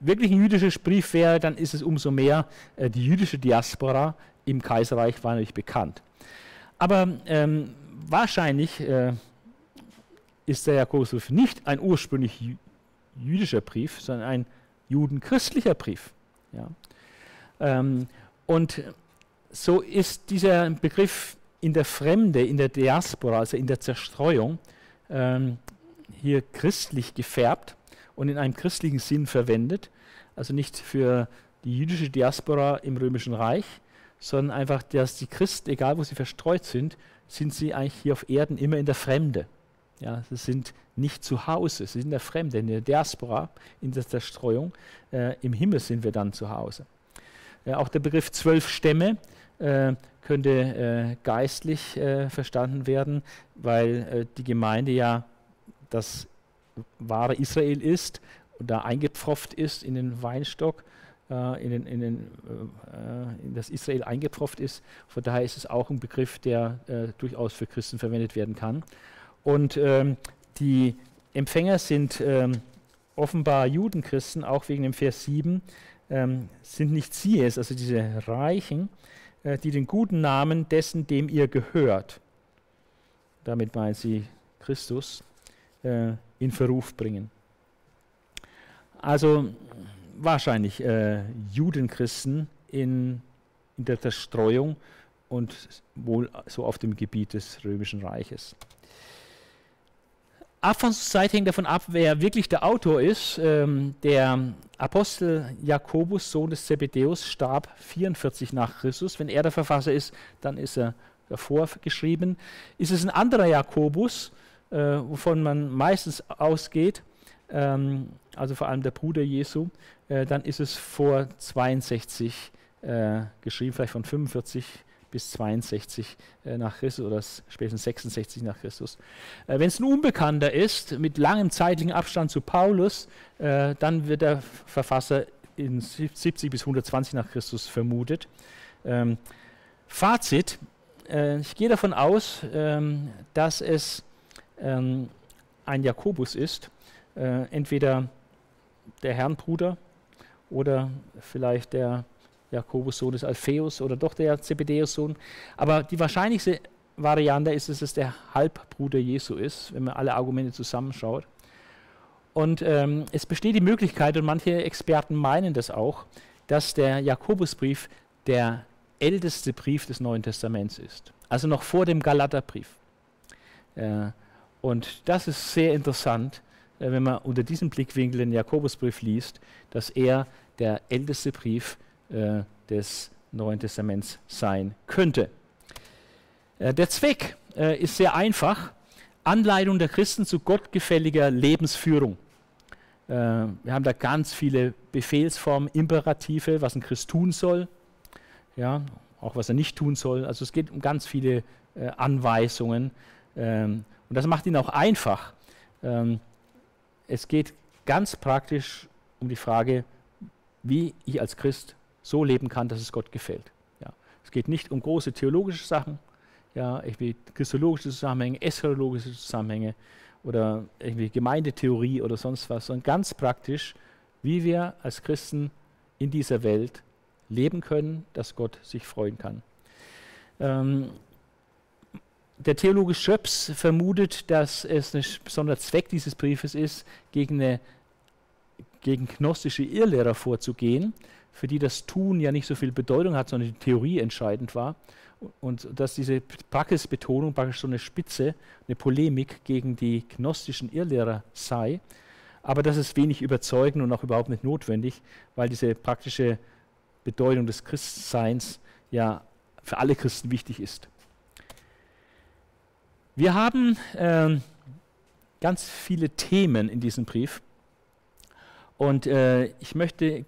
wirklich ein jüdischer Brief wäre, dann ist es umso mehr, äh, die jüdische Diaspora im Kaiserreich war natürlich bekannt. Aber ähm, wahrscheinlich äh, ist der Jakobusbrief nicht ein ursprünglich jüdischer Brief, sondern ein judenchristlicher Brief. Ja. Ähm, und so ist dieser Begriff in der Fremde, in der Diaspora, also in der Zerstreuung, ähm, hier christlich gefärbt und in einem christlichen Sinn verwendet. Also nicht für die jüdische Diaspora im Römischen Reich, sondern einfach, dass die Christen, egal wo sie verstreut sind, sind sie eigentlich hier auf Erden immer in der Fremde. Ja, sie sind nicht zu Hause, sie sind in der Fremde, in der Diaspora, in der Zerstreuung. Äh, Im Himmel sind wir dann zu Hause. Äh, auch der Begriff zwölf Stämme könnte äh, geistlich äh, verstanden werden, weil äh, die Gemeinde ja das wahre Israel ist und da eingepfropft ist in den Weinstock, äh, in, den, in, den, äh, in, das Israel eingepfropft ist. Von daher ist es auch ein Begriff, der äh, durchaus für Christen verwendet werden kann. Und ähm, die Empfänger sind ähm, offenbar Judenchristen, auch wegen dem Vers 7, ähm, sind nicht sie es, also diese Reichen, äh, die den guten Namen dessen, dem ihr gehört, damit meint sie Christus, äh, in Verruf bringen. Also wahrscheinlich äh, Judenchristen in, in der Zerstreuung und wohl so auf dem Gebiet des Römischen Reiches. Anfangszeit hängt davon ab, wer wirklich der Autor ist. Ähm, der Apostel Jakobus, Sohn des Zebedeus, starb 44 nach Christus. Wenn er der Verfasser ist, dann ist er davor geschrieben. Ist es ein anderer Jakobus, äh, wovon man meistens ausgeht, ähm, also vor allem der Bruder Jesu, äh, dann ist es vor 62 äh, geschrieben, vielleicht von 45 bis 62 äh, nach Christus oder spätestens 66 nach Christus. Äh, Wenn es ein Unbekannter ist, mit langem zeitlichen Abstand zu Paulus, äh, dann wird der Verfasser in 70 bis 120 nach Christus vermutet. Ähm, Fazit, äh, ich gehe davon aus, ähm, dass es ähm, ein Jakobus ist, äh, entweder der Herrnbruder oder vielleicht der Jakobus Sohn des Alpheus oder doch der Zebedeus Sohn. Aber die wahrscheinlichste Variante ist, dass es der Halbbruder Jesu ist, wenn man alle Argumente zusammenschaut. Und ähm, es besteht die Möglichkeit, und manche Experten meinen das auch, dass der Jakobusbrief der älteste Brief des Neuen Testaments ist. Also noch vor dem Galaterbrief. Äh, und das ist sehr interessant, äh, wenn man unter diesem Blickwinkel den Jakobusbrief liest, dass er der älteste Brief ist äh, des Neuen Testaments sein könnte. Äh, der Zweck äh, ist sehr einfach. Anleitung der Christen zu gottgefälliger Lebensführung. Wir haben da ganz viele Befehlsformen, Imperative, was ein Christ tun soll, ja, auch was er nicht tun soll. Also es geht um ganz viele Anweisungen. Ähm, und das macht ihn auch einfach. Ähm, es geht ganz praktisch um die Frage, wie ich als Christ so leben kann, dass es Gott gefällt. Ja. Es geht nicht um große theologische Sachen, ja, irgendwie christologische Zusammenhänge, eschatologische Zusammenhänge oder irgendwie Gemeindetheorie oder sonst was, sondern ganz praktisch, wie wir als Christen in dieser Welt leben können, dass Gott sich freuen kann. Ähm, der Theologe Schöps vermutet, dass es ein besonderer Zweck dieses Briefes ist, gegen, eine, gegen gnostische Irrlehrer vorzugehen, für die das Tun ja nicht so viel Bedeutung hat, sondern die Theorie entscheidend war. Und dass diese Praxisbetonung praktisch so eine Spitze, eine Polemik gegen die gnostischen Irrlehrer sei, aber das ist wenig überzeugend und auch überhaupt nicht notwendig, weil diese praktische Bedeutung des Christseins ja für alle Christen wichtig ist. Wir haben äh, ganz viele Themen in diesem Brief und äh, ich möchte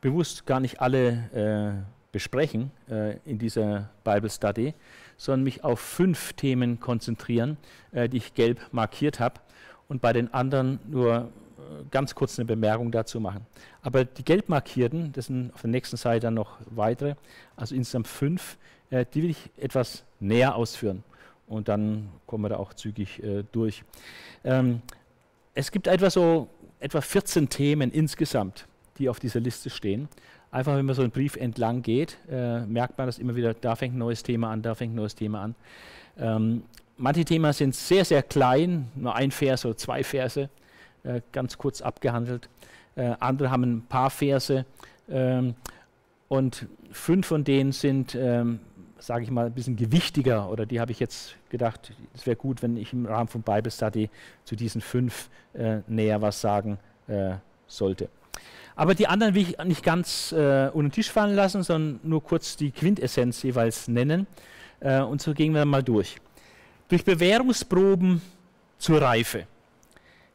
bewusst gar nicht alle äh, besprechen äh, in dieser Bible Study, sondern mich auf fünf Themen konzentrieren, äh, die ich gelb markiert habe und bei den anderen nur äh, ganz kurz eine Bemerkung dazu machen. Aber die gelb markierten, das sind auf der nächsten Seite dann noch weitere, also insgesamt fünf, äh, die will ich etwas näher ausführen und dann kommen wir da auch zügig äh, durch. Ähm, es gibt etwa so etwa 14 Themen insgesamt die auf dieser Liste stehen. Einfach, wenn man so einen Brief entlang geht, äh, merkt man das immer wieder, da fängt ein neues Thema an, da fängt ein neues Thema an. Ähm, manche Themen sind sehr, sehr klein, nur ein Vers oder zwei Verse, äh, ganz kurz abgehandelt. Äh, andere haben ein paar Verse ähm, und fünf von denen sind, ähm, sage ich mal, ein bisschen gewichtiger oder die habe ich jetzt gedacht, es wäre gut, wenn ich im Rahmen von Bible Study zu diesen fünf äh, näher was sagen äh, sollte. Aber die anderen will ich nicht ganz äh, unter den Tisch fallen lassen, sondern nur kurz die Quintessenz jeweils nennen. Äh, und so gehen wir mal durch. Durch Bewährungsproben zur Reife.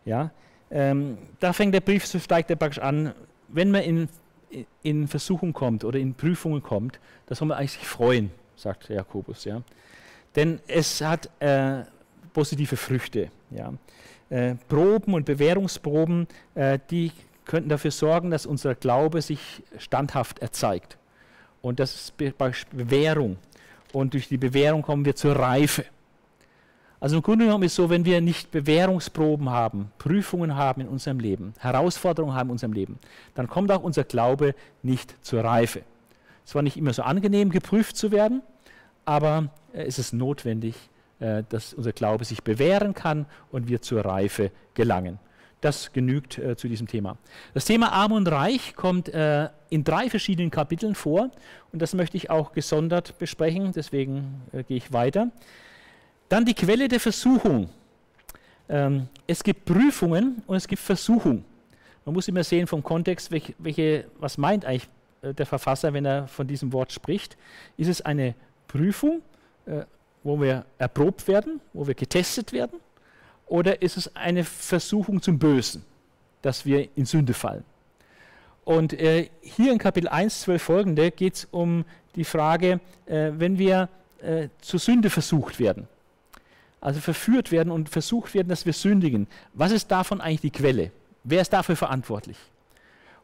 Ja, ähm, da fängt der Brief, so steigt der praktisch an, wenn man in, in Versuchung kommt oder in Prüfungen kommt, da soll man eigentlich sich freuen, sagt Jakobus. Ja. Denn es hat äh, positive Früchte. Ja. Äh, Proben und Bewährungsproben, äh, die könnten dafür sorgen, dass unser Glaube sich standhaft erzeigt. Und das ist Be Bewährung. Und durch die Bewährung kommen wir zur Reife. Also im Grunde genommen ist es so, wenn wir nicht Bewährungsproben haben, Prüfungen haben in unserem Leben, Herausforderungen haben in unserem Leben, dann kommt auch unser Glaube nicht zur Reife. Es war nicht immer so angenehm, geprüft zu werden, aber äh, es ist notwendig, äh, dass unser Glaube sich bewähren kann und wir zur Reife gelangen. Das genügt äh, zu diesem Thema. Das Thema Arm und Reich kommt äh, in drei verschiedenen Kapiteln vor und das möchte ich auch gesondert besprechen, deswegen äh, gehe ich weiter. Dann die Quelle der Versuchung. Ähm, es gibt Prüfungen und es gibt Versuchung. Man muss immer sehen vom Kontext, welche, welche, was meint eigentlich äh, der Verfasser, wenn er von diesem Wort spricht. Ist es eine Prüfung, äh, wo wir erprobt werden, wo wir getestet werden? Oder ist es eine Versuchung zum Bösen, dass wir in Sünde fallen? Und äh, hier in Kapitel 1, 12 folgende geht es um die Frage, äh, wenn wir äh, zur Sünde versucht werden, also verführt werden und versucht werden, dass wir sündigen, was ist davon eigentlich die Quelle? Wer ist dafür verantwortlich?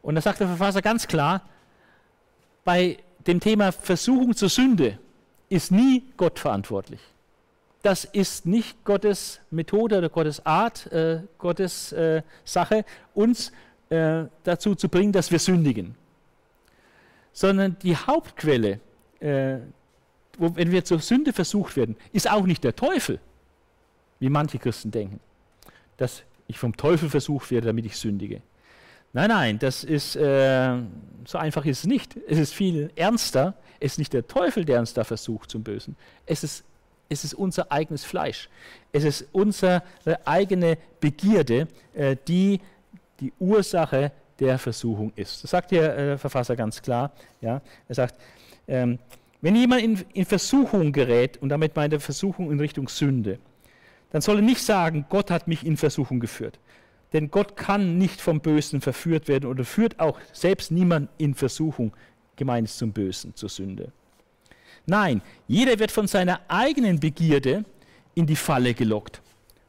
Und da sagt der Verfasser ganz klar, bei dem Thema Versuchung zur Sünde ist nie Gott verantwortlich das ist nicht Gottes Methode oder Gottes Art, äh, Gottes äh, Sache, uns äh, dazu zu bringen, dass wir sündigen. Sondern die Hauptquelle, äh, wo, wenn wir zur Sünde versucht werden, ist auch nicht der Teufel, wie manche Christen denken, dass ich vom Teufel versucht werde, damit ich sündige. Nein, nein, das ist äh, so einfach ist es nicht. Es ist viel ernster. Es ist nicht der Teufel, der uns da versucht zum Bösen. Es ist es ist unser eigenes Fleisch. Es ist unsere eigene Begierde, äh, die die Ursache der Versuchung ist. Das sagt der äh, Verfasser ganz klar. Ja? Er sagt, ähm, wenn jemand in, Versuchung gerät, und damit meint er Versuchung in Richtung Sünde, dann soll er nicht sagen, Gott hat mich in Versuchung geführt. Denn Gott kann nicht vom Bösen verführt werden oder führt auch selbst niemand in Versuchung, gemeint zum Bösen, zur Sünde. Nein, jeder wird von seiner eigenen Begierde in die Falle gelockt.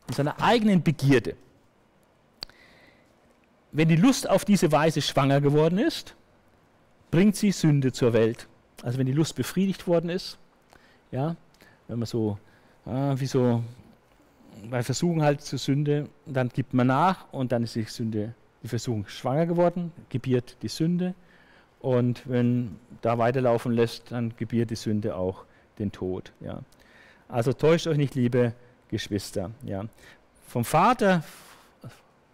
Von seiner eigenen Begierde. Wenn die Lust auf diese Weise schwanger geworden ist, bringt sie Sünde zur Welt. Also wenn die Lust befriedigt worden ist, ja, wenn man so, äh, wie so bei Versuchen halt zur Sünde, dann gibt man nach und dann ist die Sünde, die Versuchung schwanger geworden, gebiert die Sünde und wenn da weiterlaufen lässt, dann gebiert die Sünde auch den Tod. Ja. Also täuscht euch nicht, liebe Geschwister. Ja. Vom Vater,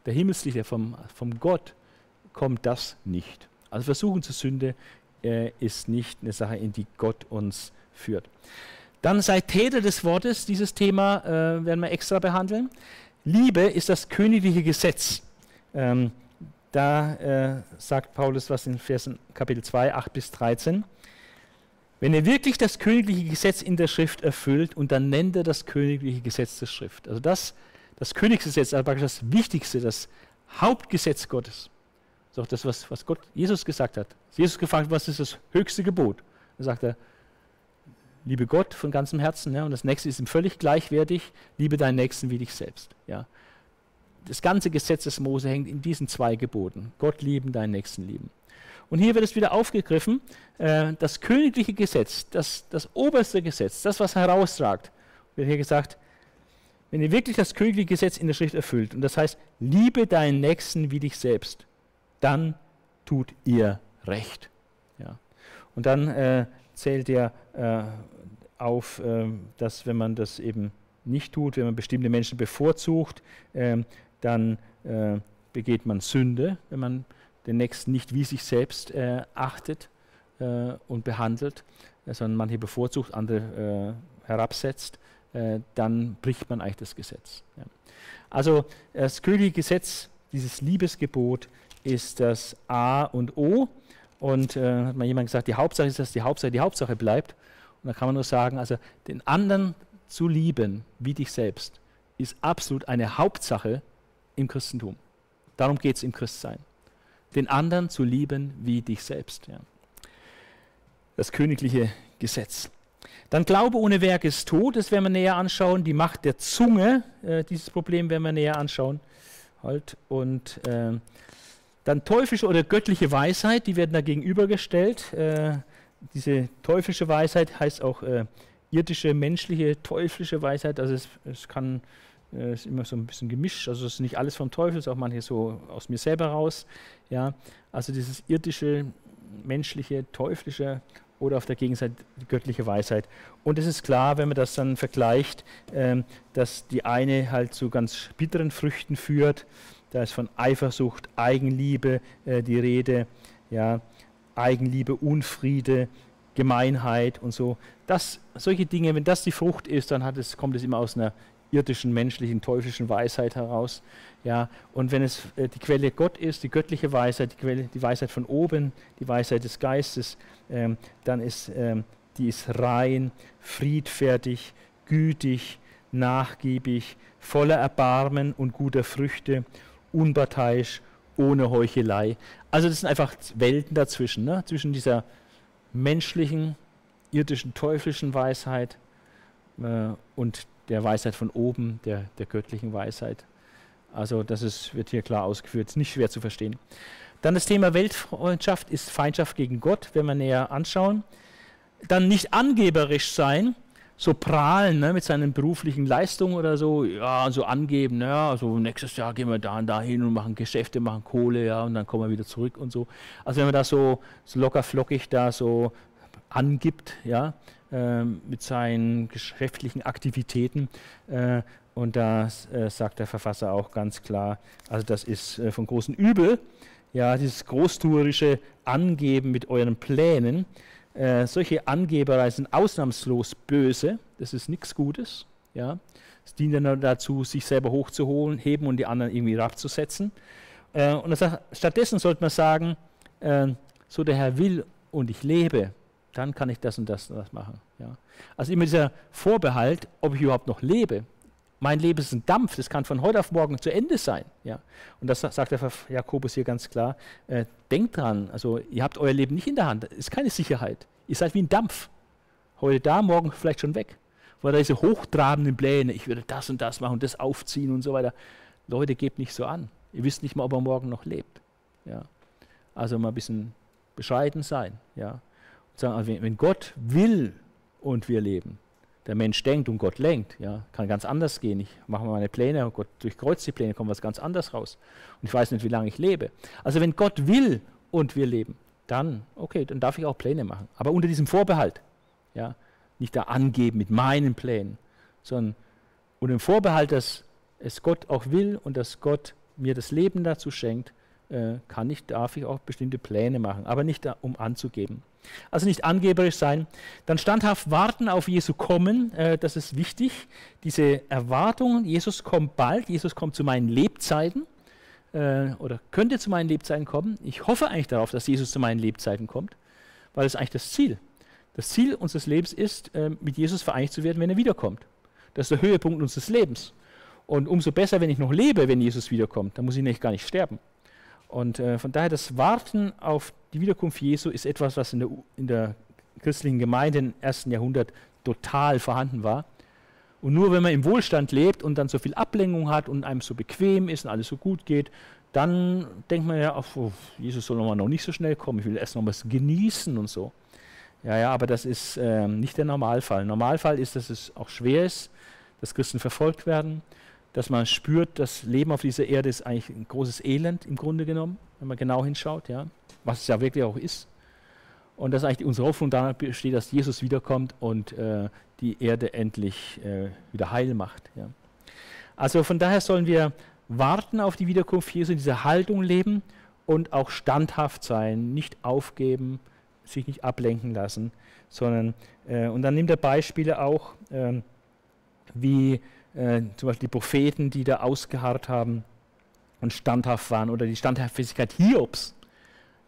der Himmelsliche, vom, vom Gott, kommt das nicht. Also Versuchen zur Sünde äh, ist nicht eine Sache, in die Gott uns führt. Dann seid Täter des Wortes. Dieses Thema äh, werden wir extra behandeln. Liebe ist das königliche Gesetz. Ähm, da äh, sagt Paulus was in Versen Kapitel 2, 8 bis 13. Wenn er wirklich das königliche Gesetz in der Schrift erfüllt und dann nennt er das königliche Gesetz der Schrift. Also das, das Königsgesetz, also das Wichtigste, das Hauptgesetz Gottes. Das ist auch das, was, was Gott, Jesus gesagt hat. Jesus gefragt, was ist das höchste Gebot? Da sagt er, liebe Gott von ganzem Herzen. Ja, und das nächste ist ihm völlig gleichwertig, liebe deinen Nächsten wie dich selbst. Ja das ganze Gesetz des Mose hängt in diesen zwei Geboten. Gott lieben, deinen Nächsten lieben. Und hier wird es wieder aufgegriffen, äh, das königliche Gesetz, das, das oberste Gesetz, das, was herausragt, wird hier gesagt, wenn ihr wirklich das königliche Gesetz in der Schrift erfüllt, und das heißt, liebe deinen Nächsten wie dich selbst, dann tut ihr Recht. Ja. Und dann äh, zählt er äh, auf, äh, dass wenn man das eben nicht tut, wenn man bestimmte Menschen bevorzugt, ähm, dann äh, begeht man Sünde, wenn man den Nächsten nicht wie sich selbst äh, achtet äh, und behandelt, äh, sondern manche bevorzugt, andere äh, herabsetzt, äh, dann bricht man eigentlich das Gesetz. Ja. Also das königliche Gesetz, dieses Liebesgebot, ist das A und O. Und hat mal jemand gesagt, die Hauptsache ist, dass die Hauptsache die Hauptsache bleibt. Und da kann man nur sagen, also den anderen zu lieben wie dich selbst ist absolut eine Hauptsache im Christentum. Darum geht es im Christsein. Den anderen zu lieben wie dich selbst. Ja. Das königliche Gesetz. Dann Glaube ohne Werk ist tot, das werden wir näher anschauen. Die Macht der Zunge, äh, dieses Problem werden wir näher anschauen. Halt. Und äh, Dann teuflische oder göttliche Weisheit, die werden da gegenübergestellt. Äh, diese teuflische Weisheit heißt auch äh, irdische, menschliche, teuflische Weisheit. Also es, es kann, äh, ist immer so ein bisschen gemischt. Also es ist nicht alles vom Teufel, es ist auch manches so aus mir selber raus. Ja, also dieses irdische, menschliche, teuflische oder auf der Gegenseite die göttliche Weisheit. Und es ist klar, wenn man das dann vergleicht, ähm, dass die eine halt zu ganz bitteren Früchten führt. Da ist von Eifersucht, Eigenliebe äh, die Rede, ja, Eigenliebe, Unfriede, Gemeinheit und so. Das, solche Dinge, wenn das die Frucht ist, dann es, kommt es immer aus einer irdischen, menschlichen, teuflischen Weisheit heraus. Ja, und wenn es äh, die Quelle Gott ist, die göttliche Weisheit, die, Quelle, die Weisheit von oben, die Weisheit des Geistes, ähm, dann ist ähm, die ist rein, friedfertig, gütig, nachgiebig, voller Erbarmen und guter Früchte, unparteiisch, ohne Heuchelei. Also das sind einfach Welten dazwischen, ne? zwischen dieser menschlichen, irdischen, teuflischen Weisheit äh, und der Weisheit von oben, der, der göttlichen Weisheit. Also das ist, wird hier klar ausgeführt, ist nicht schwer zu verstehen. Dann das Thema Weltfreundschaft ist Feindschaft gegen Gott, wenn wir näher anschauen. Dann nicht angeberisch sein, so prahlen ne, mit seinen beruflichen Leistungen oder so, ja, so angeben, ja, also nächstes Jahr gehen wir da und da hin und machen Geschäfte, machen Kohle, ja, und dann kommen wir wieder zurück und so. Also wenn man da so, so locker flockig da so angibt, ja, mit seinen geschäftlichen Aktivitäten. Äh, und da äh, sagt der Verfasser auch ganz klar, also das ist äh, von großem Übel, ja, dieses großtuerische Angeben mit euren Plänen. Solche Angeberei sind ausnahmslos böse, das ist nichts Gutes. Ja. Es dient dann dazu, sich selber hochzuholen, heben und die anderen irgendwie abzusetzen. Äh, und sagt, stattdessen sollte man sagen, so der Herr will und ich lebe, dann kann ich das und das und das machen. Ja. Also immer dieser Vorbehalt, ob ich überhaupt noch lebe. Mein Leben ist ein Dampf, das kann von heute auf morgen zu Ende sein. Ja. Und das sagt der Jakobus hier ganz klar. Äh, denkt dran, also ihr habt euer Leben nicht in der Hand, es ist keine Sicherheit. Ihr seid wie ein Dampf. Heute da, morgen vielleicht schon weg. Weil da diese hochtrabenden Pläne, ich würde das und das machen und das aufziehen und so weiter. Leute, gebt nicht so an. Ihr wisst nicht mal, ob er morgen noch lebt. Ja. Also mal ein bisschen bescheiden sein. Ja sagen, also wenn Gott will und wir leben, der Mensch denkt und Gott lenkt, ja, kann ganz anders gehen. Ich mache meine Pläne, Gott durchkreuzt die Pläne, kommt was ganz anderes raus. Und ich weiß nicht, wie lange ich lebe. Also wenn Gott will und wir leben, dann, okay, dann darf ich auch Pläne machen. Aber unter diesem Vorbehalt, ja, nicht da angeben mit meinen Plänen, sondern unter dem Vorbehalt, dass es Gott auch will und dass Gott mir das Leben dazu schenkt, äh, kann ich, darf ich auch bestimmte Pläne machen, aber nicht da, um anzugeben. Also nicht angeberisch sein. Dann standhaft warten auf Jesu Kommen, äh, das ist wichtig. Diese Erwartung, Jesus kommt bald, Jesus kommt zu meinen Lebzeiten äh, oder könnte zu meinen Lebzeiten kommen. Ich hoffe eigentlich darauf, dass Jesus zu meinen Lebzeiten kommt, weil das ist eigentlich das Ziel. Das Ziel unseres Lebens ist, äh, mit Jesus vereinigt zu werden, wenn er wiederkommt. Das ist der Höhepunkt unseres Lebens. Und umso besser, wenn ich noch lebe, wenn Jesus wiederkommt, dann muss ich nämlich gar nicht sterben. Und äh, von daher das Warten auf die Wiederkunft Jesu ist etwas, was in der, in der christlichen Gemeinde im ersten Jahrhundert total vorhanden war. Und nur wenn man im Wohlstand lebt und dann so viel Ablenkung hat und einem so bequem ist und alles so gut geht, dann denkt man ja, oh, Jesus soll noch nicht so schnell kommen, ich will erst noch was genießen und so. Ja, ja, aber das ist äh, nicht der Normalfall. Normalfall ist, dass es auch schwer ist, dass Christen verfolgt werden, dass man spürt, das Leben auf dieser Erde ist eigentlich ein großes Elend im Grunde genommen, wenn man genau hinschaut, ja, was es ja wirklich auch ist. Und dass eigentlich unsere Hoffnung daran besteht, dass Jesus wiederkommt und äh, die Erde endlich äh, wieder heil macht. Ja. Also von daher sollen wir warten auf die Wiederkunft Jesu, in dieser Haltung leben und auch standhaft sein, nicht aufgeben, sich nicht ablenken lassen, sondern, äh, und dann nimmt er Beispiele auch, ähm, wie äh, zum Beispiel die Propheten, die da ausgeharrt haben und standhaft waren, oder die Standhaftigkeit Hiobs.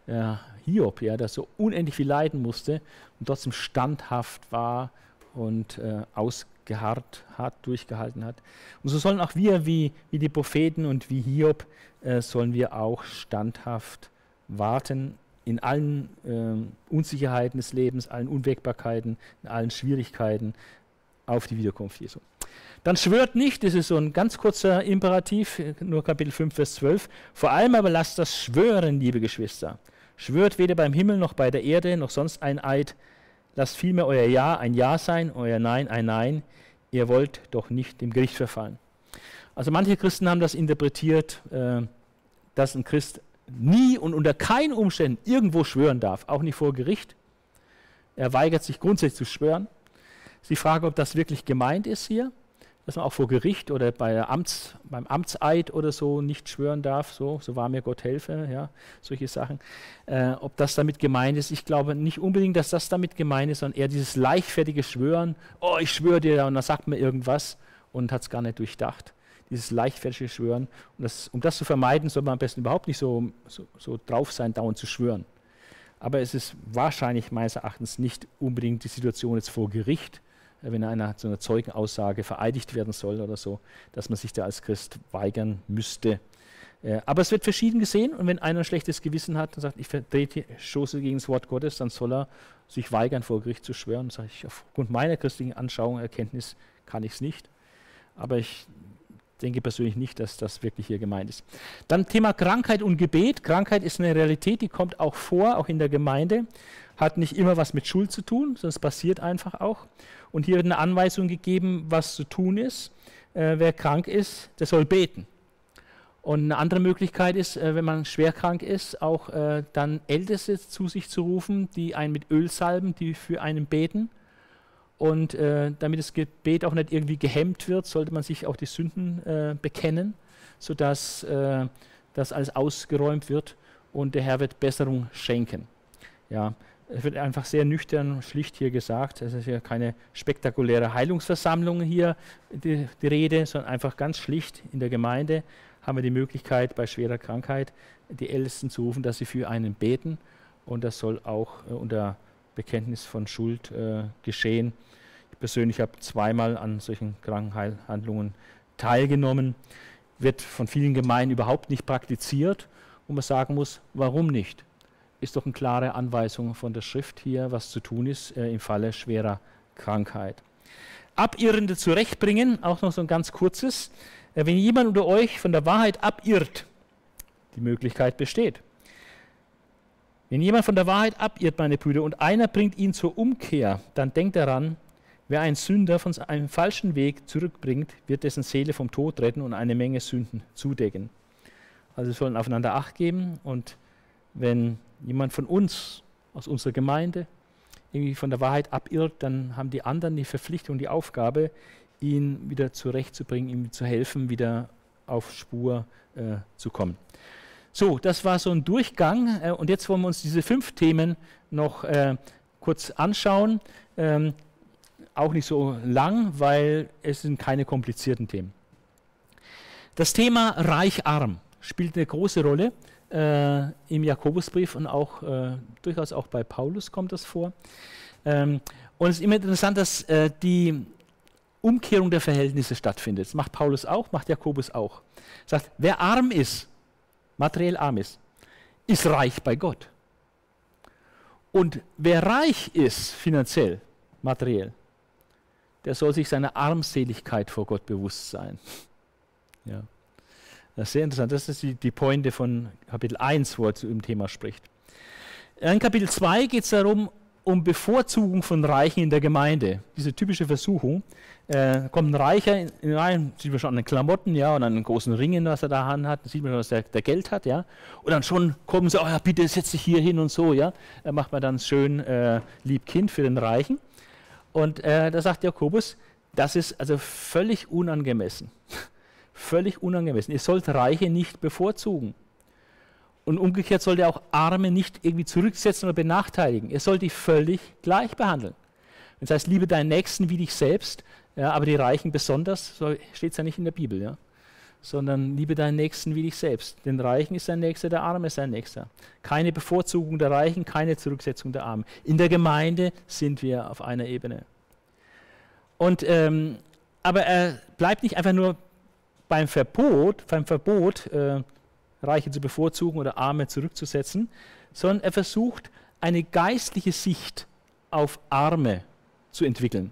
Ja, Hiob, ja, der so unendlich viel leiden musste und trotzdem standhaft war und äh, ausgeharrt hat, durchgehalten hat. Und so sollen auch wir, wie, wie die Propheten und wie Hiob, äh, sollen wir auch standhaft warten in allen äh, Unsicherheiten des Lebens, allen Unwägbarkeiten, in allen Schwierigkeiten auf die Wiederkunft Jesu. Dann schwört nicht, das ist so ein ganz kurzer Imperativ, nur Kapitel 5, Vers 12. Vor allem aber lasst das schwören, liebe Geschwister. Schwört weder beim Himmel noch bei der Erde noch sonst ein Eid. Lasst vielmehr euer Ja ein Ja sein, euer Nein ein Nein. Ihr wollt doch nicht dem Gericht verfallen. Also manche Christen haben das interpretiert, äh, dass ein Christ nie und unter keinen Umständen irgendwo schwören darf, auch nicht vor Gericht. Er weigert sich grundsätzlich zu schwören. Sie fragen, ob das wirklich gemeint ist hier, dass man auch vor Gericht oder bei Amts, beim Amtseid oder so nicht schwören darf, so, so war mir Gott helfe, ja, solche Sachen. Äh, ob das damit gemeint ist, ich glaube nicht unbedingt, dass das damit gemeint ist, sondern eher dieses leichtfertige Schwören, oh, ich schwöre dir, und dann sagt man irgendwas und hat es gar nicht durchdacht dieses leichtfertige Schwören. Und das, um das zu vermeiden, soll man am besten überhaupt nicht so, so, so drauf sein, dauernd zu schwören. Aber es ist wahrscheinlich meines Erachtens nicht unbedingt die Situation jetzt vor Gericht, äh, wenn einer zu einer Zeugenaussage vereidigt werden soll oder so, dass man sich da als Christ weigern müsste. Äh, aber es wird verschieden gesehen und wenn einer ein schlechtes Gewissen hat und sagt, ich vertrete, stoße gegen das Wort Gottes, dann soll er sich weigern, vor Gericht zu schwören. Sage ich, aufgrund meiner christlichen Anschauung, Erkenntnis kann ich es nicht. Aber ich denke persönlich nicht, dass das wirklich hier gemeint ist. Dann Thema Krankheit und Gebet. Krankheit ist eine Realität, die kommt auch vor, auch in der Gemeinde. Hat nicht immer was mit Schuld zu tun, sondern es passiert einfach auch. Und hier wird eine Anweisung gegeben, was zu tun ist. Äh, wer krank ist, der soll beten. Und eine andere Möglichkeit ist, äh, wenn man schwer krank ist, auch äh, dann Älteste zu sich zu rufen, die einen mit Öl salben, die für einen beten und äh, damit das Gebet auch nicht irgendwie gehemmt wird, sollte man sich auch die Sünden bekennen, sodass das alles ausgeräumt wird und der Herr wird Besserung schenken. Ja, es wird einfach sehr nüchtern, schlicht hier gesagt. Es ist ja keine spektakuläre Heilungsversammlung hier die, die Rede, sondern einfach ganz schlicht in der Gemeinde haben wir die Möglichkeit, bei schwerer Krankheit die Ältesten zu rufen, dass sie für einen beten. Und das soll auch äh, unter Bekenntnis von Schuld äh, geschehen. Ich persönlich habe zweimal an solchen Krankenheilhandlungen teilgenommen. Wird von vielen Gemeinden überhaupt nicht praktiziert und man sagen muss, warum nicht? Ist doch eine klare Anweisung von der Schrift hier, was zu tun ist äh, im Falle schwerer Krankheit. Abirrende zurechtbringen, auch noch so ein ganz kurzes. Äh, wenn jemand unter euch von der Wahrheit abirrt, die Möglichkeit besteht. Wenn jemand von der Wahrheit abirrt, meine Brüder, und einer bringt ihn zur Umkehr, dann denkt daran, wer einen Sünder von einem falschen Weg zurückbringt, wird dessen Seele vom Tod retten und eine Menge Sünden zudecken. Also wir sollen aufeinander Acht geben und wenn jemand von uns, aus unserer Gemeinde, irgendwie von der Wahrheit abirrt, dann haben die anderen die Verpflichtung, die Aufgabe, ihn wieder zurechtzubringen, ihm zu helfen, wieder auf Spur äh, zu kommen. So, das war so ein Durchgang äh, und jetzt wollen wir uns diese fünf Themen noch äh, kurz anschauen. Ähm, auch nicht so lang, weil es sind keine komplizierten Themen. Das Thema Reich-Arm spielt eine große Rolle äh, im Jakobusbrief und auch äh, durchaus auch bei Paulus kommt das vor. Ähm, und es ist immer interessant, dass äh, die Umkehrung der Verhältnisse stattfindet. Das macht Paulus auch, macht Jakobus auch. Sagt, wer arm ist, materiell arm ist, ist reich bei Gott. Und wer reich ist finanziell, materiell, der soll sich seiner Armseligkeit vor Gott bewusst sein. Ja. Das ist sehr interessant. Das ist die, die Pointe von Kapitel 1, wo er zu dem Thema spricht. In Kapitel 2 geht es darum, um Bevorzugung von Reichen in der Gemeinde. Diese typische Versuchung. Äh, kommt ein Reicher rein, sieht man schon an den Klamotten, ja, und an den großen Ringen, was er da hat, sieht man schon, dass der, der Geld hat, ja. Und dann schon kommen sie, oh ja, bitte setz dich hier hin und so, ja. Da macht man dann schön äh, lieb Kind für den Reichen. Und äh, da sagt Jakobus, das ist also völlig unangemessen. Völlig unangemessen. Ihr sollt Reiche nicht bevorzugen. Und umgekehrt sollt ihr auch Arme nicht irgendwie zurücksetzen oder benachteiligen. Ihr sollt die völlig gleich behandeln. Das heißt, liebe deinen Nächsten wie dich selbst, ja, aber die Reichen besonders, so steht es ja nicht in der Bibel, ja, sondern liebe deinen Nächsten wie dich selbst. Den Reichen ist sein Nächster, der Arme ist sein Nächster. Keine Bevorzugung der Reichen, keine Zurücksetzung der Armen. In der Gemeinde sind wir auf einer Ebene. Und, ähm, aber er bleibt nicht einfach nur beim Verbot, beim Verbot äh, Reiche zu bevorzugen oder Arme zurückzusetzen, sondern er versucht, eine geistliche Sicht auf Arme zu entwickeln.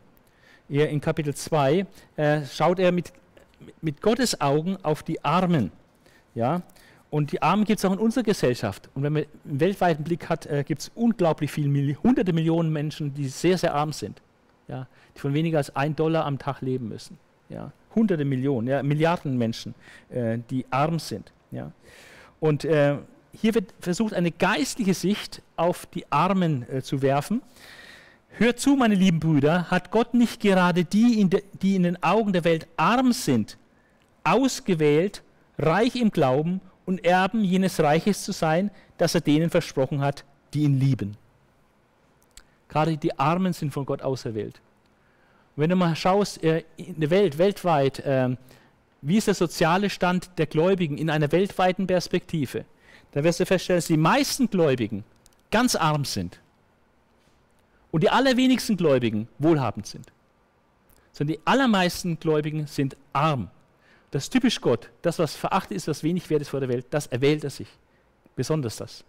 in Kapitel 2, äh, schaut er mit, mit Gottes Augen auf die Armen. Ja? Und die Armen gibt es auch in unserer Gesellschaft. Und wenn man einen weltweiten Blick hat, äh, gibt es unglaublich viele, hunderte Millionen Menschen, die sehr, sehr arm sind. Ja? Die von weniger als ein Dollar am Tag leben müssen. Ja? Hunderte Millionen, ja? Milliarden Menschen, äh, die arm sind. Ja? Und äh, hier wird versucht, eine geistliche Sicht auf die Armen äh, zu werfen. Hört zu, meine lieben Brüder, hat Gott nicht gerade die, in de, die in den Augen der Welt arm sind, ausgewählt, reich im Glauben und Erben jenes Reiches zu sein, das er denen versprochen hat, die ihn lieben. Gerade die Armen sind von Gott auserwählt. Wenn du mal schaust äh, in der Welt, weltweit, äh, wie ist der soziale Stand der Gläubigen in einer weltweiten Perspektive, dann wirst du feststellen, dass die meisten Gläubigen ganz arm sind und die allerwenigsten Gläubigen wohlhabend sind. Sondern die allermeisten Gläubigen sind arm. Das ist typisch Gott. Das, was verachtet ist, was wenig wert ist vor der Welt, das erwählt er sich. Besonders das.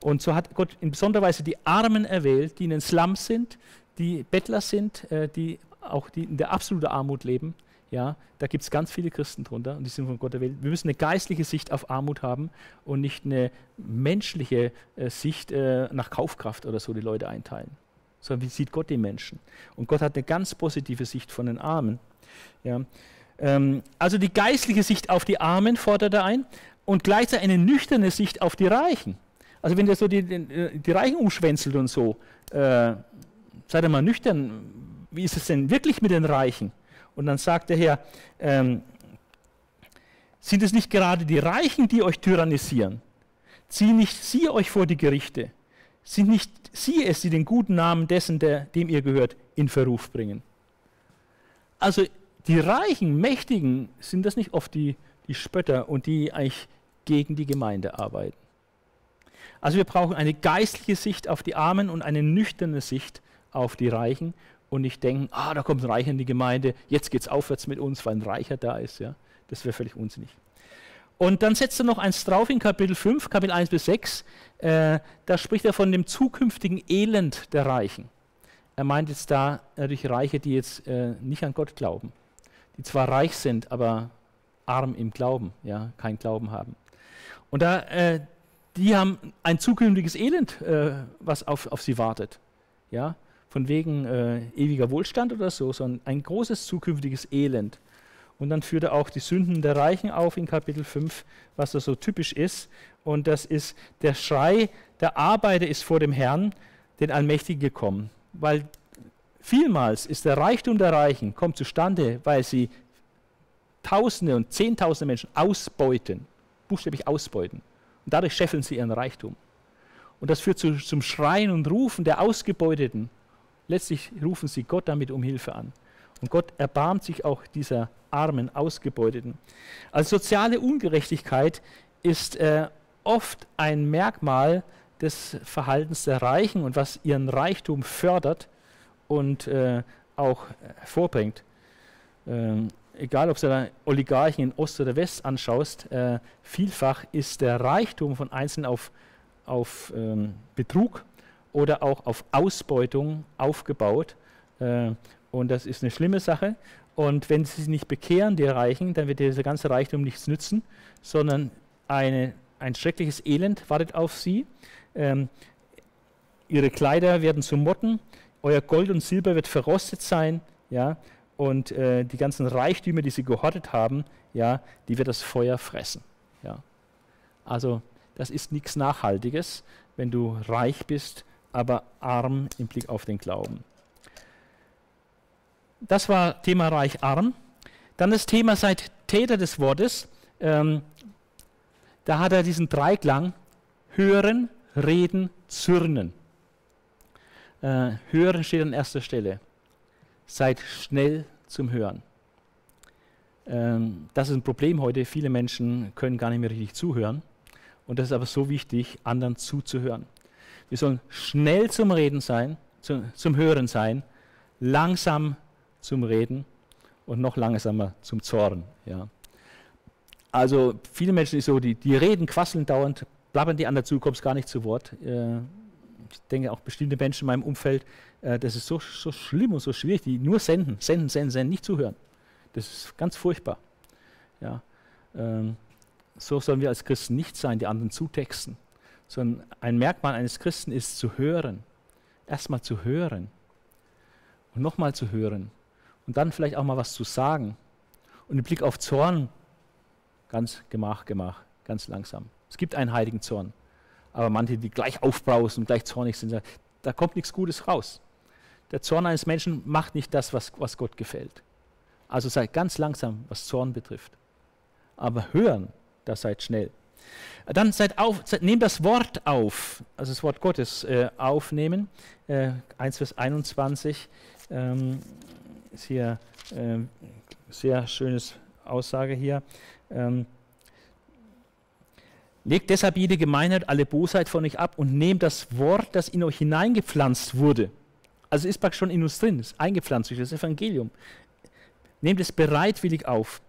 Und so hat Gott in besonderer Weise die Armen erwählt, die in den Slums sind, die Bettler sind, äh, die auch die in der absoluten Armut leben. Ja, da gibt es ganz viele Christen drunter und die sind von Gott erwählt. Wir müssen eine geistliche Sicht auf Armut haben und nicht eine menschliche äh, Sicht äh, nach Kaufkraft oder so die Leute einteilen. Sondern wie sieht Gott die Menschen? Und Gott hat eine ganz positive Sicht von den Armen. Ja. Ähm, also die geistliche Sicht auf die Armen fordert er ein und gleichzeitig eine nüchterne Sicht auf die Reichen. Also wenn der so die, die, äh, die Reichen umschwänzelt und so, äh, seid ihr mal nüchtern, wie ist es denn wirklich mit den Reichen? Und dann sagt der Herr, ähm, sind es nicht gerade die Reichen, die euch tyrannisieren? Ziehen nicht sie euch vor die Gerichte? Sind nicht sie es, die den guten Namen dessen, der, dem ihr gehört, in Verruf bringen? Also die Reichen, Mächtigen, sind das nicht oft die, die Spötter und die eigentlich gegen die Gemeinde arbeiten? Also wir brauchen eine geistliche Sicht auf die Armen und eine nüchterne Sicht auf die Reichen und nicht denken, ah, da kommt ein Reicher in die Gemeinde, jetzt geht es aufwärts mit uns, weil ein Reicher da ist. Ja? Das wäre völlig unsinnig. Und dann setzt er noch eins drauf in Kapitel 5, Kapitel 1 bis 6. Äh, da spricht er von dem zukünftigen Elend der Reichen. Er meint jetzt da natürlich Reiche, die jetzt äh, nicht an Gott glauben, die zwar reich sind, aber arm im Glauben, ja, kein Glauben haben. Und da, äh, die haben ein zukünftiges Elend, äh, was auf, auf sie wartet. Ja, von wegen äh, ewiger Wohlstand oder so, sondern ein großes zukünftiges Elend. Und dann führt er auch die Sünden der Reichen auf in Kapitel 5, was da so typisch ist. Und das ist, der Schrei der Arbeiter ist vor dem Herrn, den Allmächtigen, gekommen. Weil vielmals ist der Reichtum der Reichen, kommt zustande, weil sie Tausende und Zehntausende Menschen ausbeuten, buchstäblich ausbeuten. Und dadurch scheffeln sie ihren Reichtum. Und das führt zu, zum Schreien und Rufen der Ausgebeuteten letztlich rufen sie Gott damit um Hilfe an. Und Gott erbarmt sich auch dieser armen, ausgebeuteten. Also soziale Ungerechtigkeit ist äh, oft ein Merkmal des Verhaltens der Reichen und was ihren Reichtum fördert und äh, auch hervorbringt. Ähm, egal, ob du Oligarchen in Ost oder West anschaust, äh, vielfach ist der Reichtum von Einzelnen auf, auf ähm, Betrug oder auch auf Ausbeutung aufgebaut. Äh, und das ist eine schlimme Sache. Und wenn sie sich nicht bekehren, die Reichen, dann wird dieser ganze Reichtum nichts nützen, sondern eine, ein schreckliches Elend wartet auf sie. Ähm, ihre Kleider werden zu Motten, euer Gold und Silber wird verrostet sein, ja, und äh, die ganzen Reichtümer, die sie gehortet haben, ja, die wird das Feuer fressen. Ja. Also das ist nichts Nachhaltiges, wenn du reich bist aber arm im Blick auf den Glauben. Das war Thema Reich arm. Dann das Thema seid Täter des Wortes. Ähm, da hat er diesen Dreiklang hören, reden, zürnen. Äh, hören steht an erster Stelle. Seid schnell zum Hören. Ähm, das ist ein Problem heute. Viele Menschen können gar nicht mehr richtig zuhören. Und das ist aber so wichtig, anderen zuzuhören. Wir sollen schnell zum Reden sein, zu, zum Hören sein, langsam zum Reden und noch langsamer zum Zorn. Ja. Also viele Menschen ist so, die, die reden, quasseln dauernd, blabbern die anderen zu, kommst gar nicht zu Wort. Äh, ich denke auch bestimmte Menschen in meinem Umfeld, äh, das ist so, so schlimm und so schwierig, die nur senden, senden, senden, senden, nicht zuhören. Das ist ganz furchtbar. Ja, ähm, so sollen wir als Christen nicht sein, die anderen zutexten, sondern ein Merkmal eines Christen ist zu hören. Erstmal zu hören und nochmal zu hören und dann vielleicht auch mal was zu sagen. Und im Blick auf Zorn, ganz gemach, gemach, ganz langsam. Es gibt einen heiligen Zorn, aber manche, die gleich aufbrausen und gleich zornig sind, da kommt nichts Gutes raus. Der Zorn eines Menschen macht nicht das, was, was Gott gefällt. Also seid ganz langsam, was Zorn betrifft. Aber hören, da seid schnell. Dann seid auf, seid, nehmt das Wort auf, also das Wort Gottes äh, aufnehmen. Äh, 1 Vers 21 ähm, ist hier äh, sehr schönes Aussage hier. Ähm, Legt deshalb jede Gemeinheit, alle Bosheit von euch ab und nehmt das Wort, das in euch hineingepflanzt wurde. Also ist praktisch schon in uns drin, ist eingepflanzt durch das Evangelium. Nehmt es bereitwillig auf,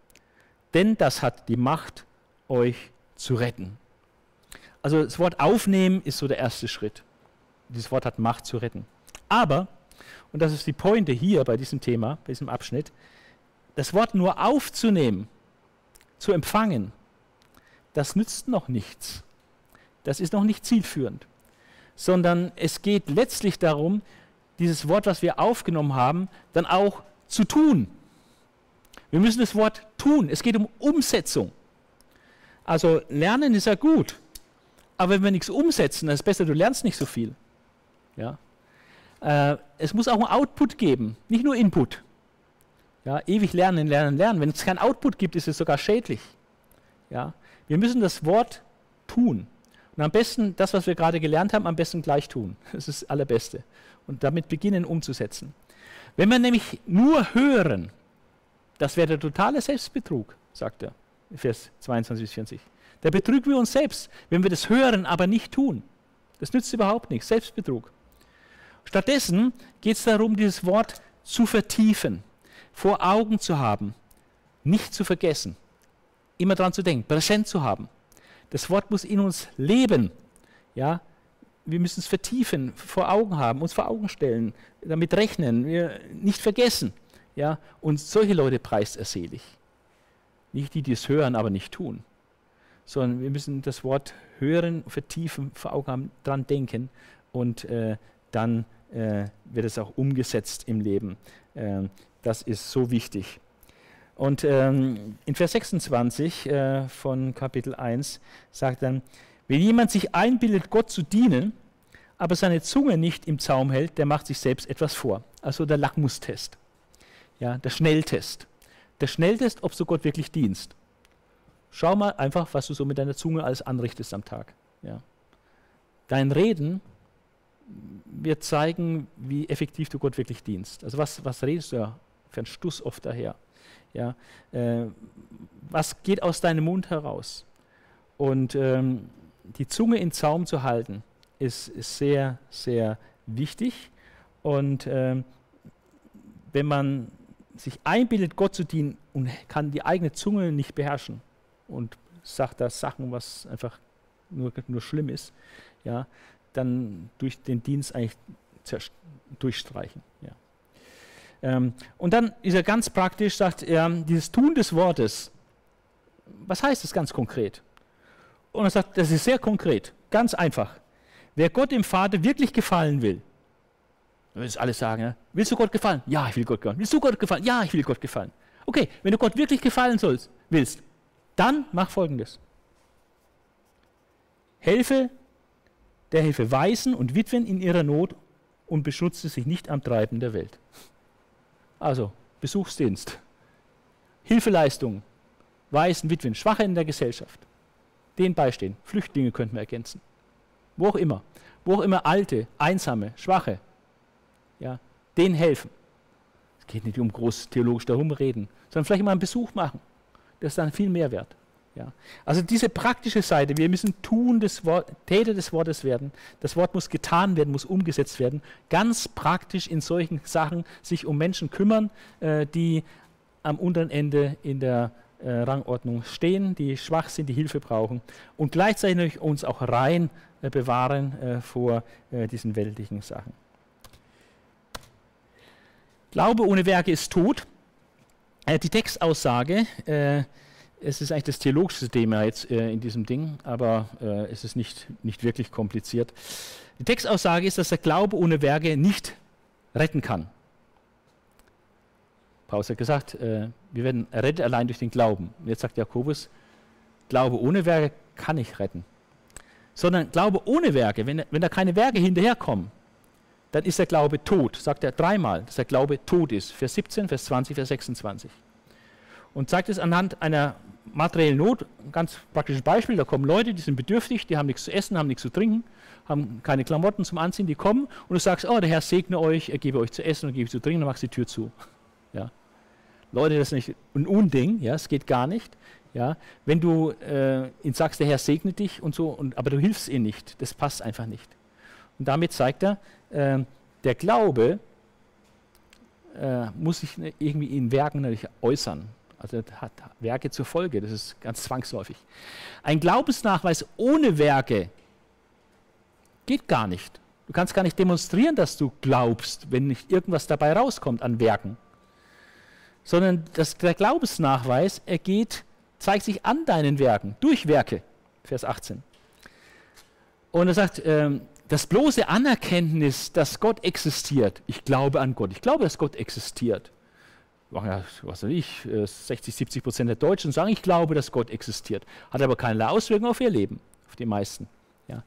denn das hat die Macht, euch zu retten. Also das Wort aufnehmen ist so der erste Schritt. Dieses Wort hat Macht zu retten. Aber, und das ist die Pointe hier bei diesem Thema, bei diesem Abschnitt, das Wort nur aufzunehmen, zu empfangen, das nützt noch nichts. Das ist noch nicht zielführend. Sondern es geht letztlich darum, dieses Wort, was wir aufgenommen haben, dann auch zu tun. Wir müssen das Wort tun. Es geht um Umsetzung. Also lernen ist ja gut, aber wenn wir nichts umsetzen, dann ist es besser, du lernst nicht so viel. Ja? Äh, es muss auch einen Output geben, nicht nur Input. Ja, ewig lernen, lernen, lernen. Wenn es keinen Output gibt, ist es sogar schädlich. Ja? Wir müssen das Wort tun. Und am besten, das, was wir gerade gelernt haben, am besten gleich tun. Das ist das Allerbeste. Und damit beginnen umzusetzen. Wenn wir nämlich nur hören, das wäre der totale Selbstbetrug, sagt er. Vers 22 bis 40. Da betrügen wir uns selbst, wenn wir das hören, aber nicht tun. Das nützt überhaupt nichts. Selbstbetrug. Stattdessen geht es darum, dieses Wort zu vertiefen, vor Augen zu haben, nicht zu vergessen, immer daran zu denken, präsent zu haben. Das Wort muss in uns leben. Ja? Wir müssen es vertiefen, vor Augen haben, uns vor Augen stellen, damit rechnen, wir nicht vergessen. Ja? Und solche Leute preist er selig. Nicht die, die es hören, aber nicht tun. Sondern wir müssen das Wort hören, vertiefen, vor Augen haben, dran denken und äh, dann äh, wird es auch umgesetzt im Leben. Äh, das ist so wichtig. Und ähm, in Vers 26 äh, von Kapitel 1 sagt dann, wenn jemand sich einbildet, Gott zu dienen, aber seine Zunge nicht im Zaum hält, der macht sich selbst etwas vor. Also der Lackmustest, ja, der Schnelltest der Schnelltest, ob du Gott wirklich dienst. Schau mal einfach, was du so mit deiner Zunge alles anrichtest am Tag. Ja. Dein Reden wird zeigen, wie effektiv du Gott wirklich dienst. Also was, was redest du ja für einen Stuss oft daher? Ja, äh, was geht aus deinem Mund heraus? Und ähm, die Zunge in Zaum zu halten, ist, ist sehr, sehr wichtig. Und ähm, wenn man sich einbildet, Gott zu dienen und kann die eigene Zunge nicht beherrschen und sagt da Sachen, was einfach nur, nur schlimm ist, ja, dann durch den Dienst eigentlich durchstreichen. Ja. Ähm, und dann ist er ganz praktisch, sagt er, dieses Tun des Wortes, was heißt das ganz konkret? Und er sagt, das ist sehr konkret, ganz einfach. Wer Gott dem Vater wirklich gefallen will, Du willst alles sagen, ja? willst du Gott gefallen? Ja, ich will Gott gefallen. Willst du Gott gefallen? Ja, ich will Gott gefallen. Okay, wenn du Gott wirklich gefallen sollst, willst, dann mach folgendes. Helfe der Hilfe Waisen und Witwen in ihrer Not und beschütze sich nicht am Treiben der Welt. Also, Besuchsdienst, Hilfeleistung, Waisen, Witwen, Schwache in der Gesellschaft, denen beistehen. Flüchtlinge könnten wir ergänzen. Wo auch immer. Wo auch immer Alte, Einsame, Schwache, ja, denen helfen. Es geht nicht um groß theologisch darum reden, sondern vielleicht mal einen Besuch machen. Das ist dann viel mehr wert. Ja. Also diese praktische Seite, wir müssen tun des Wort, Täter des Wortes werden. Das Wort muss getan werden, muss umgesetzt werden. Ganz praktisch in solchen Sachen sich um Menschen kümmern, äh, die am unteren Ende in der äh, Rangordnung stehen, die schwach sind, die Hilfe brauchen und gleichzeitig uns auch rein äh, bewahren äh, vor äh, diesen weltlichen Sachen. Glaube ohne Werke ist tot. Äh, die Textaussage, äh, es ist eigentlich das theologische Thema jetzt in diesem Ding, aber es ist nicht, nicht wirklich kompliziert. Die Textaussage ist, dass der Glaube ohne Werke nicht retten kann. Paulus hat gesagt, äh, wir werden errettet allein durch den Glauben. Und jetzt sagt Jakobus, Glaube ohne Werke kann nicht retten. Sondern Glaube ohne Werke, wenn, wenn da keine Werke hinterherkommen, dann ist der Glaube tot, sagt er dreimal, dass der Glaube tot ist. Vers 17, Vers 20, Vers 26. Und zeigt es anhand einer materiellen Not, ein ganz praktisches Beispiel, da kommen Leute, die sind bedürftig, die haben nichts zu essen, haben nichts zu trinken, haben keine Klamotten zum Anziehen, die kommen und du sagst, oh, der Herr segne euch, er gebe euch zu essen und gebe zu trinken, dann machst du die Tür zu. Ja. Leute, das ist nicht ein Unding, ja, es geht gar nicht. Ja. Wenn du äh, ihn sagst, der Herr segne dich und so, und, aber du hilfst ihm nicht, das passt einfach nicht. Und damit zeigt er, äh, der Glaube äh, muss sich irgendwie in Werken natürlich äußern. Also hat Werke zur Folge, das ist ganz zwangsläufig. Ein Glaubensnachweis ohne Werke geht gar nicht. Du kannst gar nicht demonstrieren, dass du glaubst, wenn nicht irgendwas dabei rauskommt an Werken sondern das, der Glaubensnachweis ergeht, zeigt sich an deinen Werken, durch Werke. Vers 18. Und er sagt, ähm, das bloße Anerkenntnis, dass Gott existiert, ich glaube an Gott, ich glaube, dass Gott existiert. Was weiß ich, 60, äh, 70 Prozent der Deutschen sagen, ich glaube, dass Gott existiert. Hat aber keinerlei Auswirkungen auf ihr Leben, auf die meisten. Ja.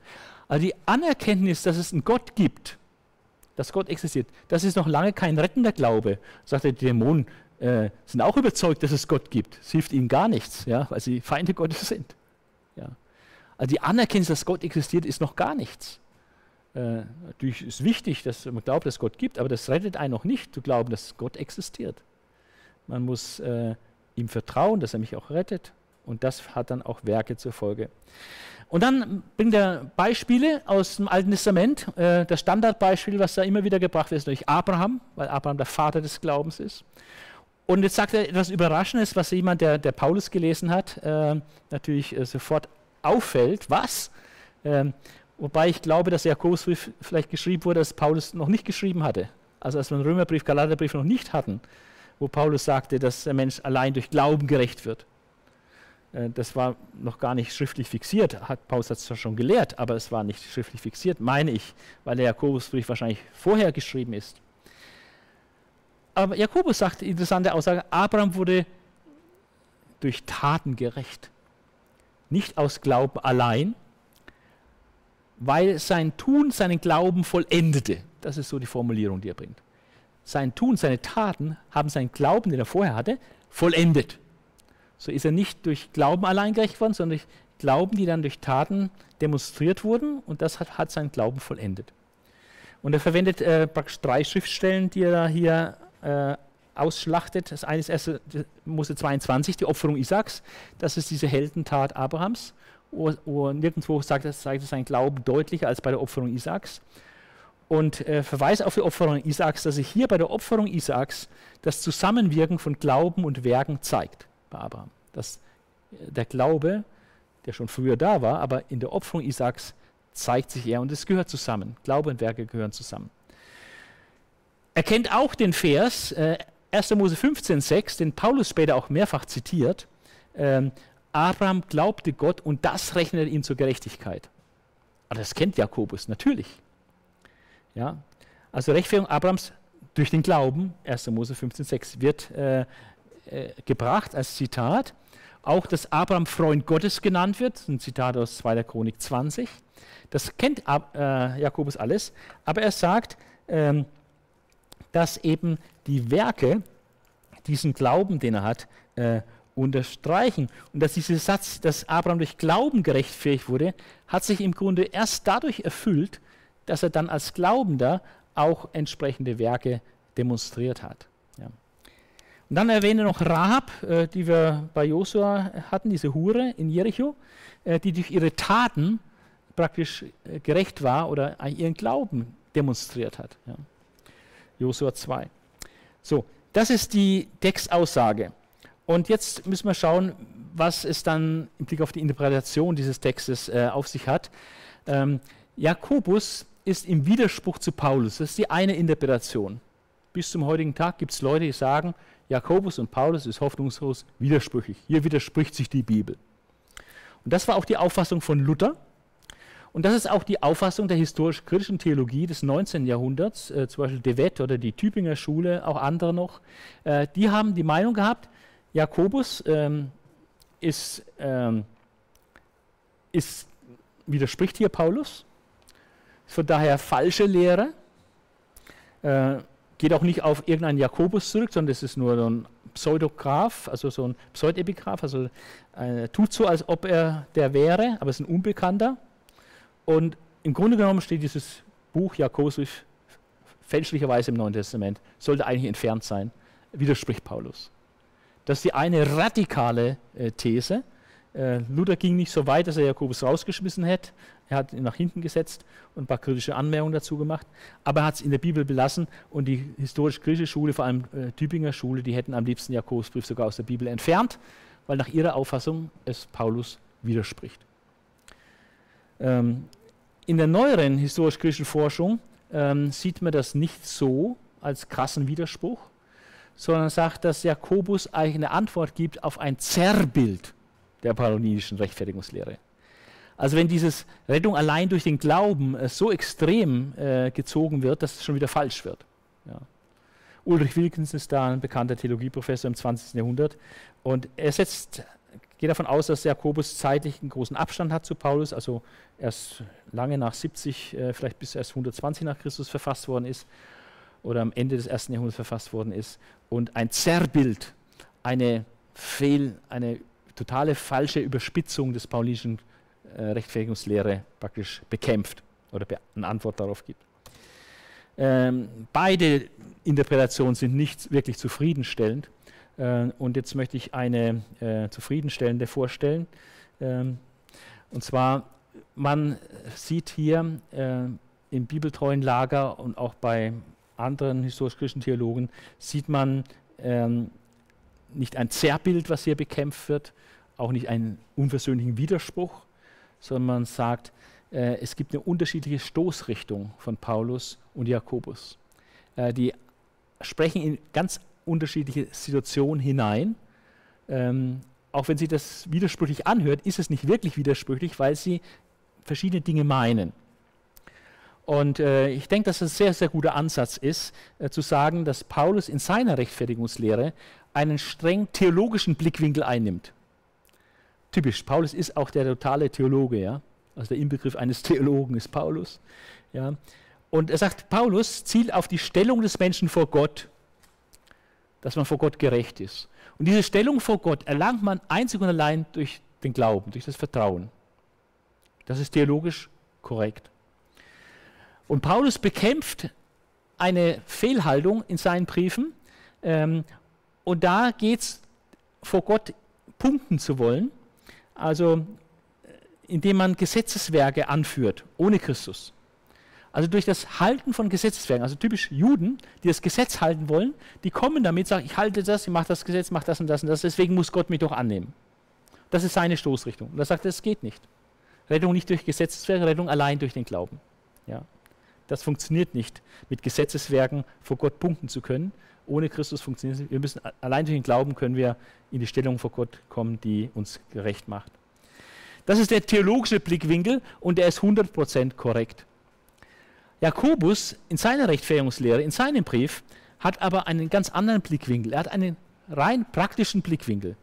Also die Anerkenntnis, dass es einen Gott gibt, dass Gott existiert, das ist noch lange kein rettender Glaube. Sagt der Dämon, äh, sind auch überzeugt, dass es Gott gibt. Es hilft ihnen gar nichts, ja, weil sie Feinde Gottes sind. Ja. Also die Anerkennung, dass Gott existiert, ist noch gar nichts. Äh, natürlich ist wichtig, dass man glaubt, dass es Gott gibt, aber das rettet einen noch nicht, zu glauben, dass Gott existiert. Man muss äh, ihm vertrauen, dass er mich auch rettet. Und das hat dann auch Werke zur Folge. Und dann bringt er Beispiele aus dem Alten Testament. Äh, das Standardbeispiel, was da immer wieder gebracht wird, ist durch Abraham, weil Abraham der Vater des Glaubens ist. Und jetzt sagt er etwas Überraschendes, was jemand, der, der Paulus gelesen hat, äh, natürlich äh, sofort auffällt. Was? Ähm, wobei ich glaube, dass der Jakobusbrief vielleicht geschrieben wurde, dass Paulus noch nicht geschrieben hatte. Also als wir den Römerbrief, Galaterbrief noch nicht hatten, wo Paulus sagte, dass der Mensch allein durch Glauben gerecht wird. Äh, das war noch gar nicht schriftlich fixiert. Paulus hat es zwar schon gelehrt, aber es war nicht schriftlich fixiert, meine ich, weil der Jakobusbrief wahrscheinlich vorher geschrieben ist. Aber Jakobus sagt interessante Aussage, Abraham wurde durch Taten gerecht. Nicht aus Glauben allein, weil sein Tun seinen Glauben vollendete. Das ist so die Formulierung, die er bringt. Sein Tun, seine Taten haben seinen Glauben, den er vorher hatte, vollendet. So ist er nicht durch Glauben allein gerecht worden, sondern durch Glauben, die dann durch Taten demonstriert wurden und das hat, hat seinen Glauben vollendet. Und er verwendet äh, praktisch drei Schriftstellen, die er hier äh, ausschlachtet. Das eine ist 1. Mose 22, die Opferung Isaaks. Das ist diese Heldentat Abrahams. Wo nirgendwo sagt es, zeigt sein Glauben deutlicher als bei der Opferung Isaaks. Und äh, verweist auf die Opferung Isaaks, dass sich hier bei der Opferung Isaaks das Zusammenwirken von Glauben und Werken zeigt bei Abraham. Dass äh, der Glaube, der schon früher da war, aber in der Opferung Isaaks zeigt sich er und es gehört zusammen. Glaube und Werke gehören zusammen. Er kennt auch den Vers, äh, 1. Mose 15,6, den Paulus später auch mehrfach zitiert. Ähm, Abraham glaubte Gott und das rechnet ihm zur Gerechtigkeit. Aber das kennt Jakobus, natürlich. Ja? Also Rechtfertigung Abrahams durch den Glauben, 1. Mose 15,6, wird äh, äh, gebracht als Zitat. Auch, dass Abraham Freund Gottes genannt wird, ein Zitat aus 2. Chronik 20. Das kennt äh, Jakobus alles, aber er sagt, ähm, dass eben die Werke diesen Glauben, den er hat, äh, unterstreichen. Und dass dieser Satz, dass Abraham durch Glauben gerechtfertigt wurde, hat sich im Grunde erst dadurch erfüllt, dass er dann als Glaubender auch entsprechende Werke demonstriert hat. Ja. Und dann erwähne noch Rahab, äh, die wir bei Josua hatten, diese Hure in Jericho, äh, die durch ihre Taten praktisch äh, gerecht war oder ihren Glauben demonstriert hat. Ja. Josua 2. So, das ist die Textaussage. Und jetzt müssen wir schauen, was es dann im Blick auf die Interpretation dieses Textes äh, auf sich hat. Ähm, Jakobus ist im Widerspruch zu Paulus. Das ist die eine Interpretation. Bis zum heutigen Tag gibt es Leute, die sagen, Jakobus und Paulus ist hoffnungslos widersprüchlich. Hier widerspricht sich die Bibel. Und das war auch die Auffassung von Luther. Und das ist auch die Auffassung der historisch-kritischen Theologie des 19. Jahrhunderts, äh, zum Beispiel De Wett oder die Tübinger Schule, auch andere noch. Äh, die haben die Meinung gehabt, Jakobus ähm, ist, ähm, ist, widerspricht hier Paulus, ist von daher falsche Lehre, äh, geht auch nicht auf irgendeinen Jakobus zurück, sondern das ist nur so ein Pseudograph, also so ein Pseudepigraph, also äh, tut so, als ob er der wäre, aber ist ein Unbekannter. Und im Grunde genommen steht dieses Buch Jakobus fälschlicherweise im Neuen Testament, sollte eigentlich entfernt sein, widerspricht Paulus. Das ist die eine radikale äh, These. Äh, Luther ging nicht so weit, dass er Jakobus rausgeschmissen hätte. Er hat ihn nach hinten gesetzt und ein paar kritische Anmerkungen dazu gemacht. Aber er hat es in der Bibel belassen und die historisch-griechische Schule, vor allem äh, Tübinger Schule, die hätten am liebsten Jakobusbrief sogar aus der Bibel entfernt, weil nach ihrer Auffassung es Paulus widerspricht. Ähm, in der neueren historisch-griechischen Forschung ähm, sieht man das nicht so als krassen Widerspruch, sondern sagt, dass Jakobus eigentlich eine Antwort gibt auf ein Zerrbild der paulinischen Rechtfertigungslehre. Also wenn dieses Rettung allein durch den Glauben äh, so extrem äh, gezogen wird, dass es schon wieder falsch wird. Ja. Ulrich Wilkins ist da ein bekannter Theologieprofessor im 20. Jahrhundert und er setzt, geht davon aus, dass Jakobus zeitlich einen großen Abstand hat zu Paulus, also erst lange nach 70, äh, vielleicht bis erst 120 nach Christus verfasst worden ist oder am Ende des ersten Jahrhunderts verfasst worden ist und ein Zerrbild, eine Fehl, eine totale falsche Überspitzung des paulinischen äh, Rechtfertigungslehre praktisch bekämpft oder be eine Antwort darauf gibt. Ähm, beide Interpretationen sind nicht wirklich zufriedenstellend. Äh, und jetzt möchte ich eine äh, zufriedenstellende vorstellen. Ähm, und zwar, man sieht hier äh, im bibeltreuen Lager und auch bei anderen historisch-christlichen Theologen sieht man ähm, nicht ein Zerrbild, was hier bekämpft wird, auch nicht einen unversöhnlichen Widerspruch, sondern man sagt, äh, es gibt eine unterschiedliche Stoßrichtung von Paulus und Jakobus. Äh, die sprechen in ganz unterschiedliche Situationen hinein. Ähm, auch wenn sich das widersprüchlich anhört, ist es nicht wirklich widersprüchlich, weil sie verschiedene Dinge meinen. Und äh, ich denke, dass es ein sehr, sehr guter Ansatz ist, äh, zu sagen, dass Paulus in seiner Rechtfertigungslehre einen streng theologischen Blickwinkel einnimmt. Typisch, Paulus ist auch der totale Theologe, ja. Also der Inbegriff eines Theologen ist Paulus. Ja. Und er sagt, Paulus zielt auf die Stellung des Menschen vor Gott, dass man vor Gott gerecht ist. Und diese Stellung vor Gott erlangt man einzig und allein durch den Glauben, durch das Vertrauen. Das ist theologisch korrekt. Und Paulus bekämpft eine Fehlhaltung in seinen Briefen. Ähm, und da geht es vor Gott punkten zu wollen, also äh, indem man Gesetzeswerke anführt, ohne Christus. Also durch das Halten von Gesetzeswerken, also typisch Juden, die das Gesetz halten wollen, die kommen damit, sagen, ich halte das, ich mache das Gesetz, mache das und das und das, deswegen muss Gott mich doch annehmen. Das ist seine Stoßrichtung. Und er sagt, das geht nicht. Rettung nicht durch Gesetzeswerke, Rettung allein durch den Glauben. Ja. Das funktioniert nicht, mit Gesetzeswerken vor Gott punkten zu können. Ohne Christus funktioniert es nicht. Wir müssen allein durch den Glauben können wir in die Stellung vor Gott kommen, die uns gerecht macht. Das ist der theologische Blickwinkel und der ist 100% korrekt. Jakobus in seiner Rechtfertigungslehre, in seinem Brief, hat aber einen ganz anderen Blickwinkel. Er hat einen rein praktischen Blickwinkel.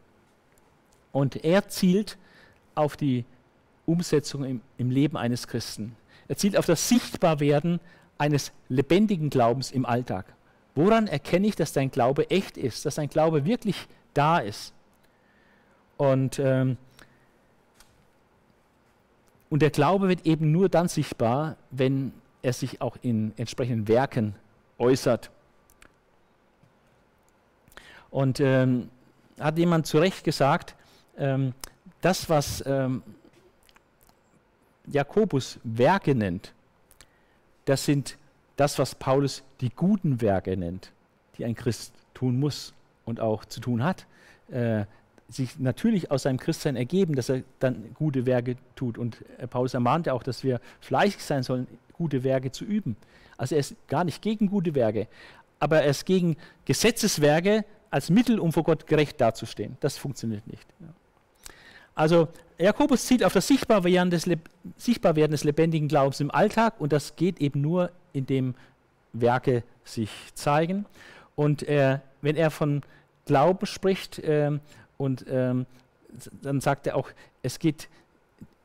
Und er zielt auf die Umsetzung im, im Leben eines Christen. Er zielt auf das Sichtbarwerden eines lebendigen Glaubens im Alltag. Woran erkenne ich, dass dein Glaube echt ist, dass dein Glaube wirklich da ist? Und, ähm, und der Glaube wird eben nur dann sichtbar, wenn er sich auch in entsprechenden Werken äußert. Und ähm, hat jemand zu Recht gesagt, ähm, das, was ähm, Jakobus Werke nennt, das sind das, was Paulus die guten Werke nennt, die ein Christ tun muss und auch zu tun hat. äh, sich natürlich aus seinem Christsein ergeben, dass er dann gute Werke tut. Und äh, Paulus ermahnte auch, dass wir fleißig sein sollen, gute Werke zu üben. Also er ist gar nicht gegen gute Werke, aber er ist gegen Gesetzeswerke als Mittel, um vor Gott gerecht dazustehen. Das funktioniert nicht. Ja. Also Jakobus zielt auf das Sichtbarwerden des, Sichtbarwerden des lebendigen Glaubens im Alltag und das geht eben nur, indem Werke sich zeigen. Und äh, wenn er von Glauben spricht äh, und ähm, dann sagt er auch, es geht,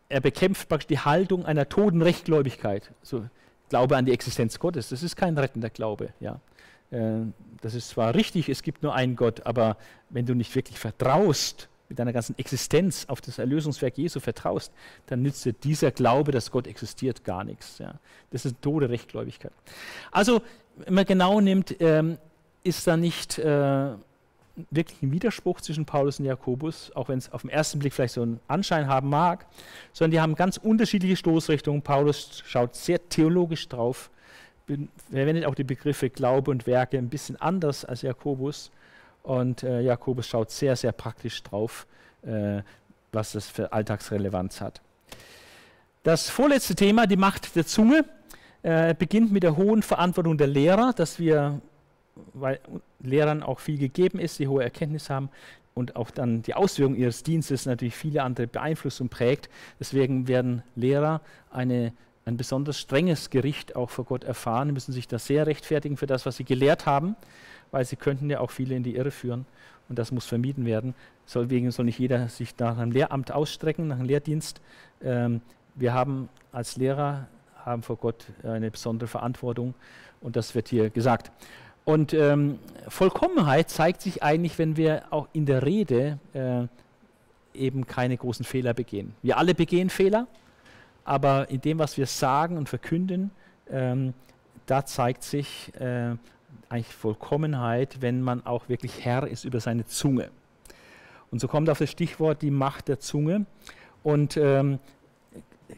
er bekämpft praktisch die Haltung einer toten Rechtgläubigkeit. So, Glaube an die Existenz Gottes, das ist kein rettender Glaube. Ja. Äh, das ist zwar richtig, es gibt nur einen Gott, aber wenn du nicht wirklich vertraust, mit deiner ganzen Existenz auf das Erlösungswerk Jesu vertraust, dann nützt dir dieser Glaube, dass Gott existiert, gar nichts. Ja. Das ist tote Rechtgläubigkeit. Also, wenn man genau nimmt, ähm, ist da nicht äh, wirklich ein Widerspruch zwischen Paulus und Jakobus, auch wenn es auf den ersten Blick vielleicht so einen Anschein haben mag, sondern die haben ganz unterschiedliche Stoßrichtungen. Paulus schaut sehr theologisch drauf, verwendet auch die Begriffe Glaube und Werke ein bisschen anders als Jakobus. Und äh, Jakobus schaut sehr, sehr praktisch drauf, äh, was das für Alltagsrelevanz hat. Das vorletzte Thema, die Macht der Zunge, äh, beginnt mit der hohen Verantwortung der Lehrer, dass wir, weil Lehrern auch viel gegeben ist, die hohe Erkenntnis haben und auch dann die Auswirkungen ihres Dienstes natürlich viele andere beeinflusst und prägt. Deswegen werden Lehrer eine, ein besonders strenges Gericht auch vor Gott erfahren, müssen sich da sehr rechtfertigen für das, was sie gelehrt haben weil sie könnten ja auch viele in die Irre führen und das muss vermieden werden. Deswegen soll nicht jeder sich nach einem Lehramt ausstrecken, nach einem Lehrdienst. Ähm, wir haben als Lehrer haben vor Gott eine besondere Verantwortung und das wird hier gesagt. Und ähm, Vollkommenheit zeigt sich eigentlich, wenn wir auch in der Rede äh, eben keine großen Fehler begehen. Wir alle begehen Fehler, aber in dem, was wir sagen und verkünden, ähm, da zeigt sich, äh, eigentlich Vollkommenheit, wenn man auch wirklich Herr ist über seine Zunge. Und so kommt auf das Stichwort die Macht der Zunge und ähm,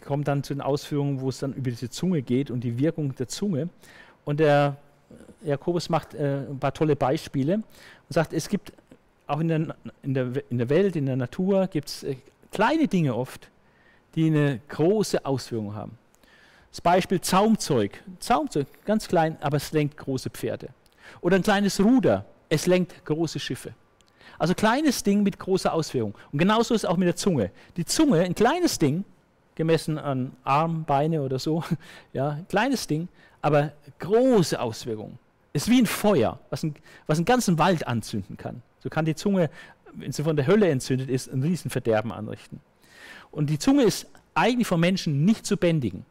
kommt dann zu den Ausführungen, wo es dann über diese Zunge geht und die Wirkung der Zunge. Und der Jakobus macht äh, ein paar tolle Beispiele und sagt, es gibt auch in der, in der, in der Welt, in der Natur, gibt es äh, kleine Dinge oft, die eine große Auswirkung haben. Das Beispiel Zaumzeug. Zaumzeug, ganz klein, aber es lenkt große Pferde. Oder ein kleines Ruder, es lenkt große Schiffe. Also kleines Ding mit großer Auswirkung. Und genauso ist es auch mit der Zunge. Die Zunge, ein kleines Ding, gemessen an Arm, Beine oder so, ja, ein kleines Ding, aber große Auswirkungen. Ist wie ein Feuer, was, ein, was einen ganzen Wald anzünden kann. So kann die Zunge, wenn sie von der Hölle entzündet ist, ein Riesenverderben anrichten. Und die Zunge ist eigentlich vom Menschen nicht zu bändigen.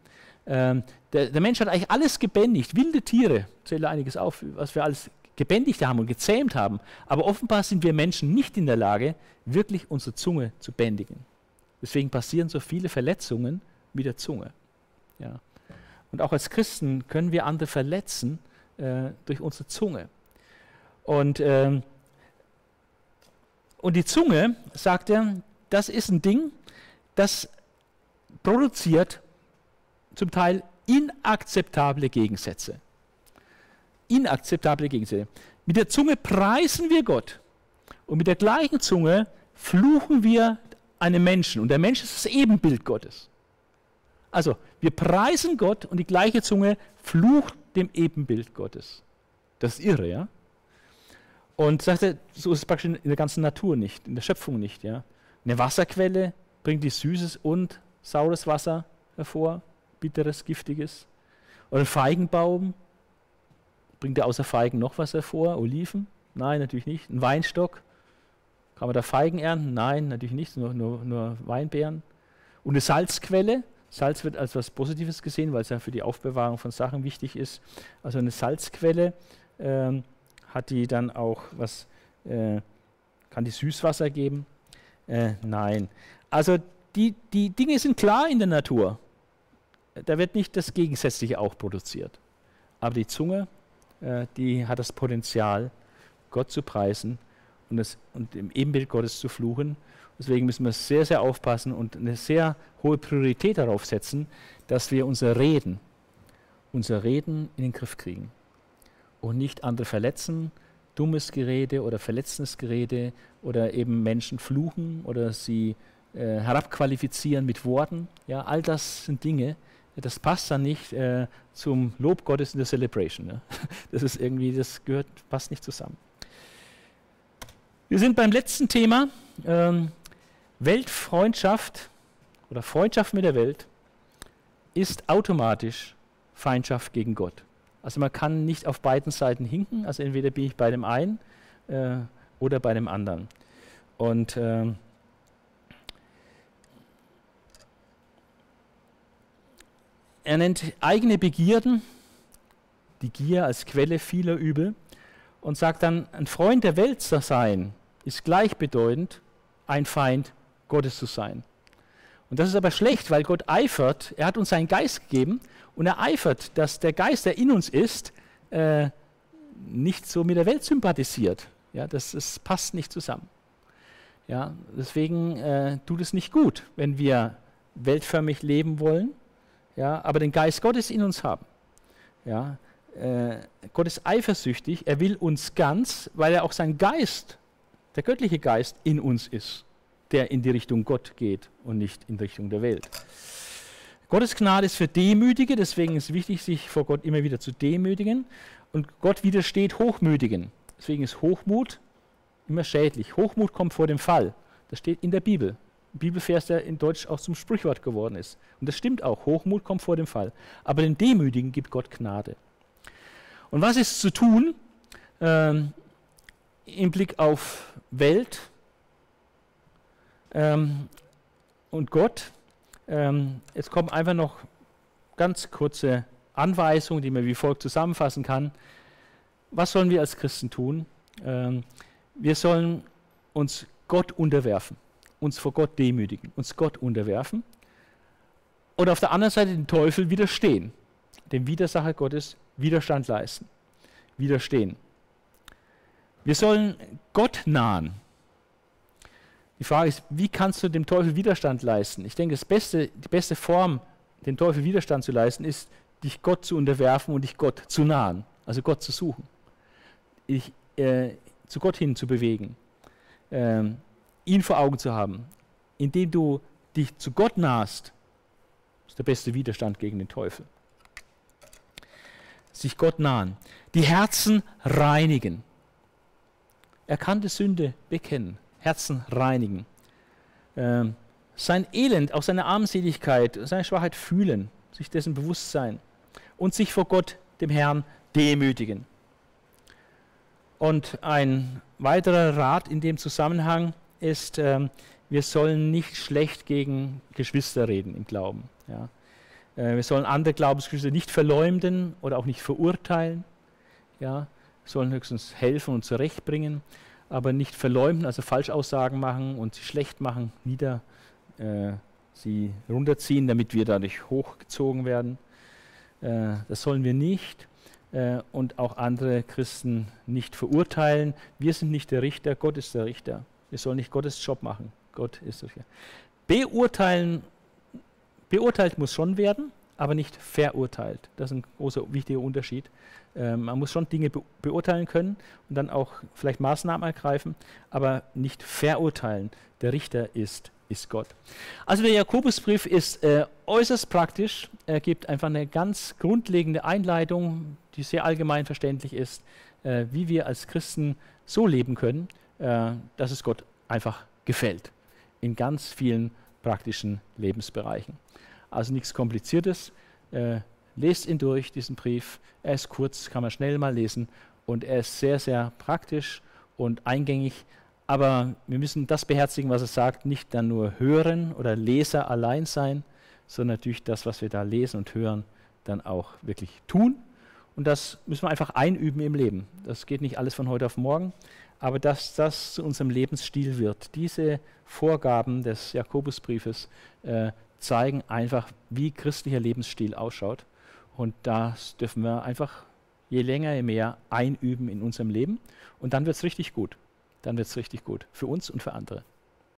Ähm, der, der, Mensch hat eigentlich alles gebändigt, wilde Tiere, zähle einiges auf, was wir alles gebändigt haben und gezähmt haben. Aber offenbar sind wir Menschen nicht in der Lage, wirklich unsere Zunge zu bändigen. Deswegen passieren so viele Verletzungen mit der Zunge. Ja. Und auch als Christen können wir andere verletzen äh, durch unsere Zunge. Und, ähm, und die Zunge, sagt er, das ist ein Ding, das produziert zum Teil inakzeptable Gegensätze. Inakzeptable Gegensätze. Mit der Zunge preisen wir Gott und mit der gleichen Zunge fluchen wir einen Menschen und der Mensch ist das Ebenbild Gottes. Also, wir preisen Gott und die gleiche Zunge flucht dem Ebenbild Gottes. Das ist irre, ja? Und sagt er, so ist es praktisch in der ganzen Natur nicht, in der Schöpfung nicht, ja? Eine Wasserquelle bringt die süßes und saures Wasser hervor bitteres, giftiges. Oder ein Feigenbaum, bringt er außer Feigen noch was hervor? Oliven? Nein, natürlich nicht. Ein Weinstock, kann man da Feigen ernten? Nein, natürlich nicht, nur, nur, nur Weinbeeren. Und eine Salzquelle, Salz wird als etwas Positives gesehen, weil es ja für die Aufbewahrung von Sachen wichtig ist. Also eine Salzquelle ähm, hat die dann auch was, äh, kann die Süßwasser geben? Äh, nein. Also die, die Dinge sind klar in der Natur da wird nicht das Gegensätzliche auch produziert. Aber die Zunge, äh, die hat das Potenzial, Gott zu preisen und, das, und im Ebenbild Gottes zu fluchen. Deswegen müssen wir sehr, sehr aufpassen und eine sehr hohe Priorität darauf setzen, dass wir unser Reden, unser Reden in den Griff kriegen und nicht andere verletzen, dummes Gerede oder verletzendes Gerede oder eben Menschen fluchen oder sie äh, herabqualifizieren mit Worten. Ja, all das sind Dinge, das passt dann nicht äh, zum Lob Gottes in der Celebration. Ne? Das ist irgendwie, das gehört, passt nicht zusammen. Wir sind beim letzten Thema, ähm, Weltfreundschaft oder Freundschaft mit der Welt ist automatisch Feindschaft gegen Gott. Also man kann nicht auf beiden Seiten hinken, also entweder bin ich bei dem einen äh, oder bei dem anderen. Und äh, er nennt eigene Begierden, die Gier als Quelle vieler Übel und sagt dann, ein Freund der Welt zu sein, ist gleichbedeutend, ein Feind Gottes zu sein. Und das ist aber schlecht, weil Gott eifert, er hat uns seinen Geist gegeben und er eifert, dass der Geist, der in uns ist, äh, nicht so mit der Welt sympathisiert. Ja, das, das passt nicht zusammen. Ja, deswegen äh, tut es nicht gut, wenn wir weltförmig leben wollen, ja, aber den Geist Gottes in uns haben. Ja, äh, Gott ist eifersüchtig, er will uns ganz, weil er auch sein Geist, der göttliche Geist in uns ist, der in die Richtung Gott geht und nicht in Richtung der Welt. Gottes Gnade ist für Demütige, deswegen ist es wichtig, sich vor Gott immer wieder zu demütigen. Und Gott widersteht Hochmütigen. Deswegen ist Hochmut immer schädlich. Hochmut kommt vor dem Fall. Das steht in der Bibel. Bibelvers, der in Deutsch auch zum Sprichwort geworden ist. Und das stimmt auch. Hochmut kommt vor dem Fall. Aber den Demütigen gibt Gott Gnade. Und was ist zu tun ähm, im Blick auf Welt ähm, und Gott? Ähm, es kommen einfach noch ganz kurze Anweisungen, die man wie folgt zusammenfassen kann. Was sollen wir als Christen tun? Ähm, wir sollen uns Gott unterwerfen, uns vor Gott demütigen, uns Gott unterwerfen und auf der anderen Seite den Teufel widerstehen, dem Widersacher Gottes Widerstand leisten, widerstehen. Wir sollen Gott nahen, die Frage ist, wie kannst du dem Teufel Widerstand leisten? Ich denke, beste, die beste Form, dem Teufel Widerstand zu leisten, ist, dich Gott zu unterwerfen und dich Gott zu nahen, also Gott zu suchen, dich äh, zu Gott hin zu bewegen, äh, ihn vor Augen zu haben. Indem du dich zu Gott nahst, ist der beste Widerstand gegen den Teufel. Sich Gott nahen. Die Herzen reinigen. Erkannte Sünde bekennen. Herzen reinigen. Ähm, sein Elend, auch seine Armseligkeit, seine Schwachheit fühlen, sich dessen bewusst sein und sich vor Gott, dem Herrn, demütigen. Und ein weiterer Rat in dem Zusammenhang ist, ähm, wir sollen nicht schlecht gegen Geschwister reden im Glauben. Ja. Äh, wir sollen andere Glaubensgeschwister nicht verleumden oder auch nicht verurteilen. Ja. Wir sollen höchstens helfen und zurechtbringen aber nicht verleumden, also Falschaussagen machen und sie schlecht machen, nieder, äh, sie runterziehen, damit wir dadurch hochgezogen werden. Äh, das sollen wir nicht äh, und auch andere Christen nicht verurteilen. Wir sind nicht der Richter, Gott ist der Richter. Wir sollen nicht Gottes Job machen. Gott ist der Richter. Beurteilen, beurteilt muss schon werden, aber nicht verurteilt. Das ist ein großer, wichtiger Unterschied. Ähm, man muss schon Dinge be beurteilen können und dann auch vielleicht Maßnahmen ergreifen, aber nicht verurteilen. Der Richter ist, ist Gott. Also der Jakobusbrief ist äh, äußerst praktisch. Er gibt einfach eine ganz grundlegende Einleitung, die sehr allgemein verständlich ist, äh, wie wir als Christen so leben können, äh, dass es Gott einfach gefällt. In ganz vielen praktischen Lebensbereichen. Also nichts Kompliziertes. Äh, Lest ihn durch, diesen Brief. Er ist kurz, kann man schnell mal lesen und er ist sehr, sehr praktisch und eingängig. Aber wir müssen das beherzigen, was er sagt, nicht dann nur hören oder Leser allein sein, sondern natürlich das, was wir da lesen und hören, dann auch wirklich tun. Und das müssen wir einfach einüben im Leben. Das geht nicht alles von heute auf morgen, aber dass das zu unserem Lebensstil wird. Diese Vorgaben des Jakobusbriefes äh, zeigen einfach, wie christlicher Lebensstil ausschaut. Und das dürfen wir einfach je länger, je mehr einüben in unserem Leben. Und dann wird es richtig gut. Dann wird es richtig gut. Für uns und für andere.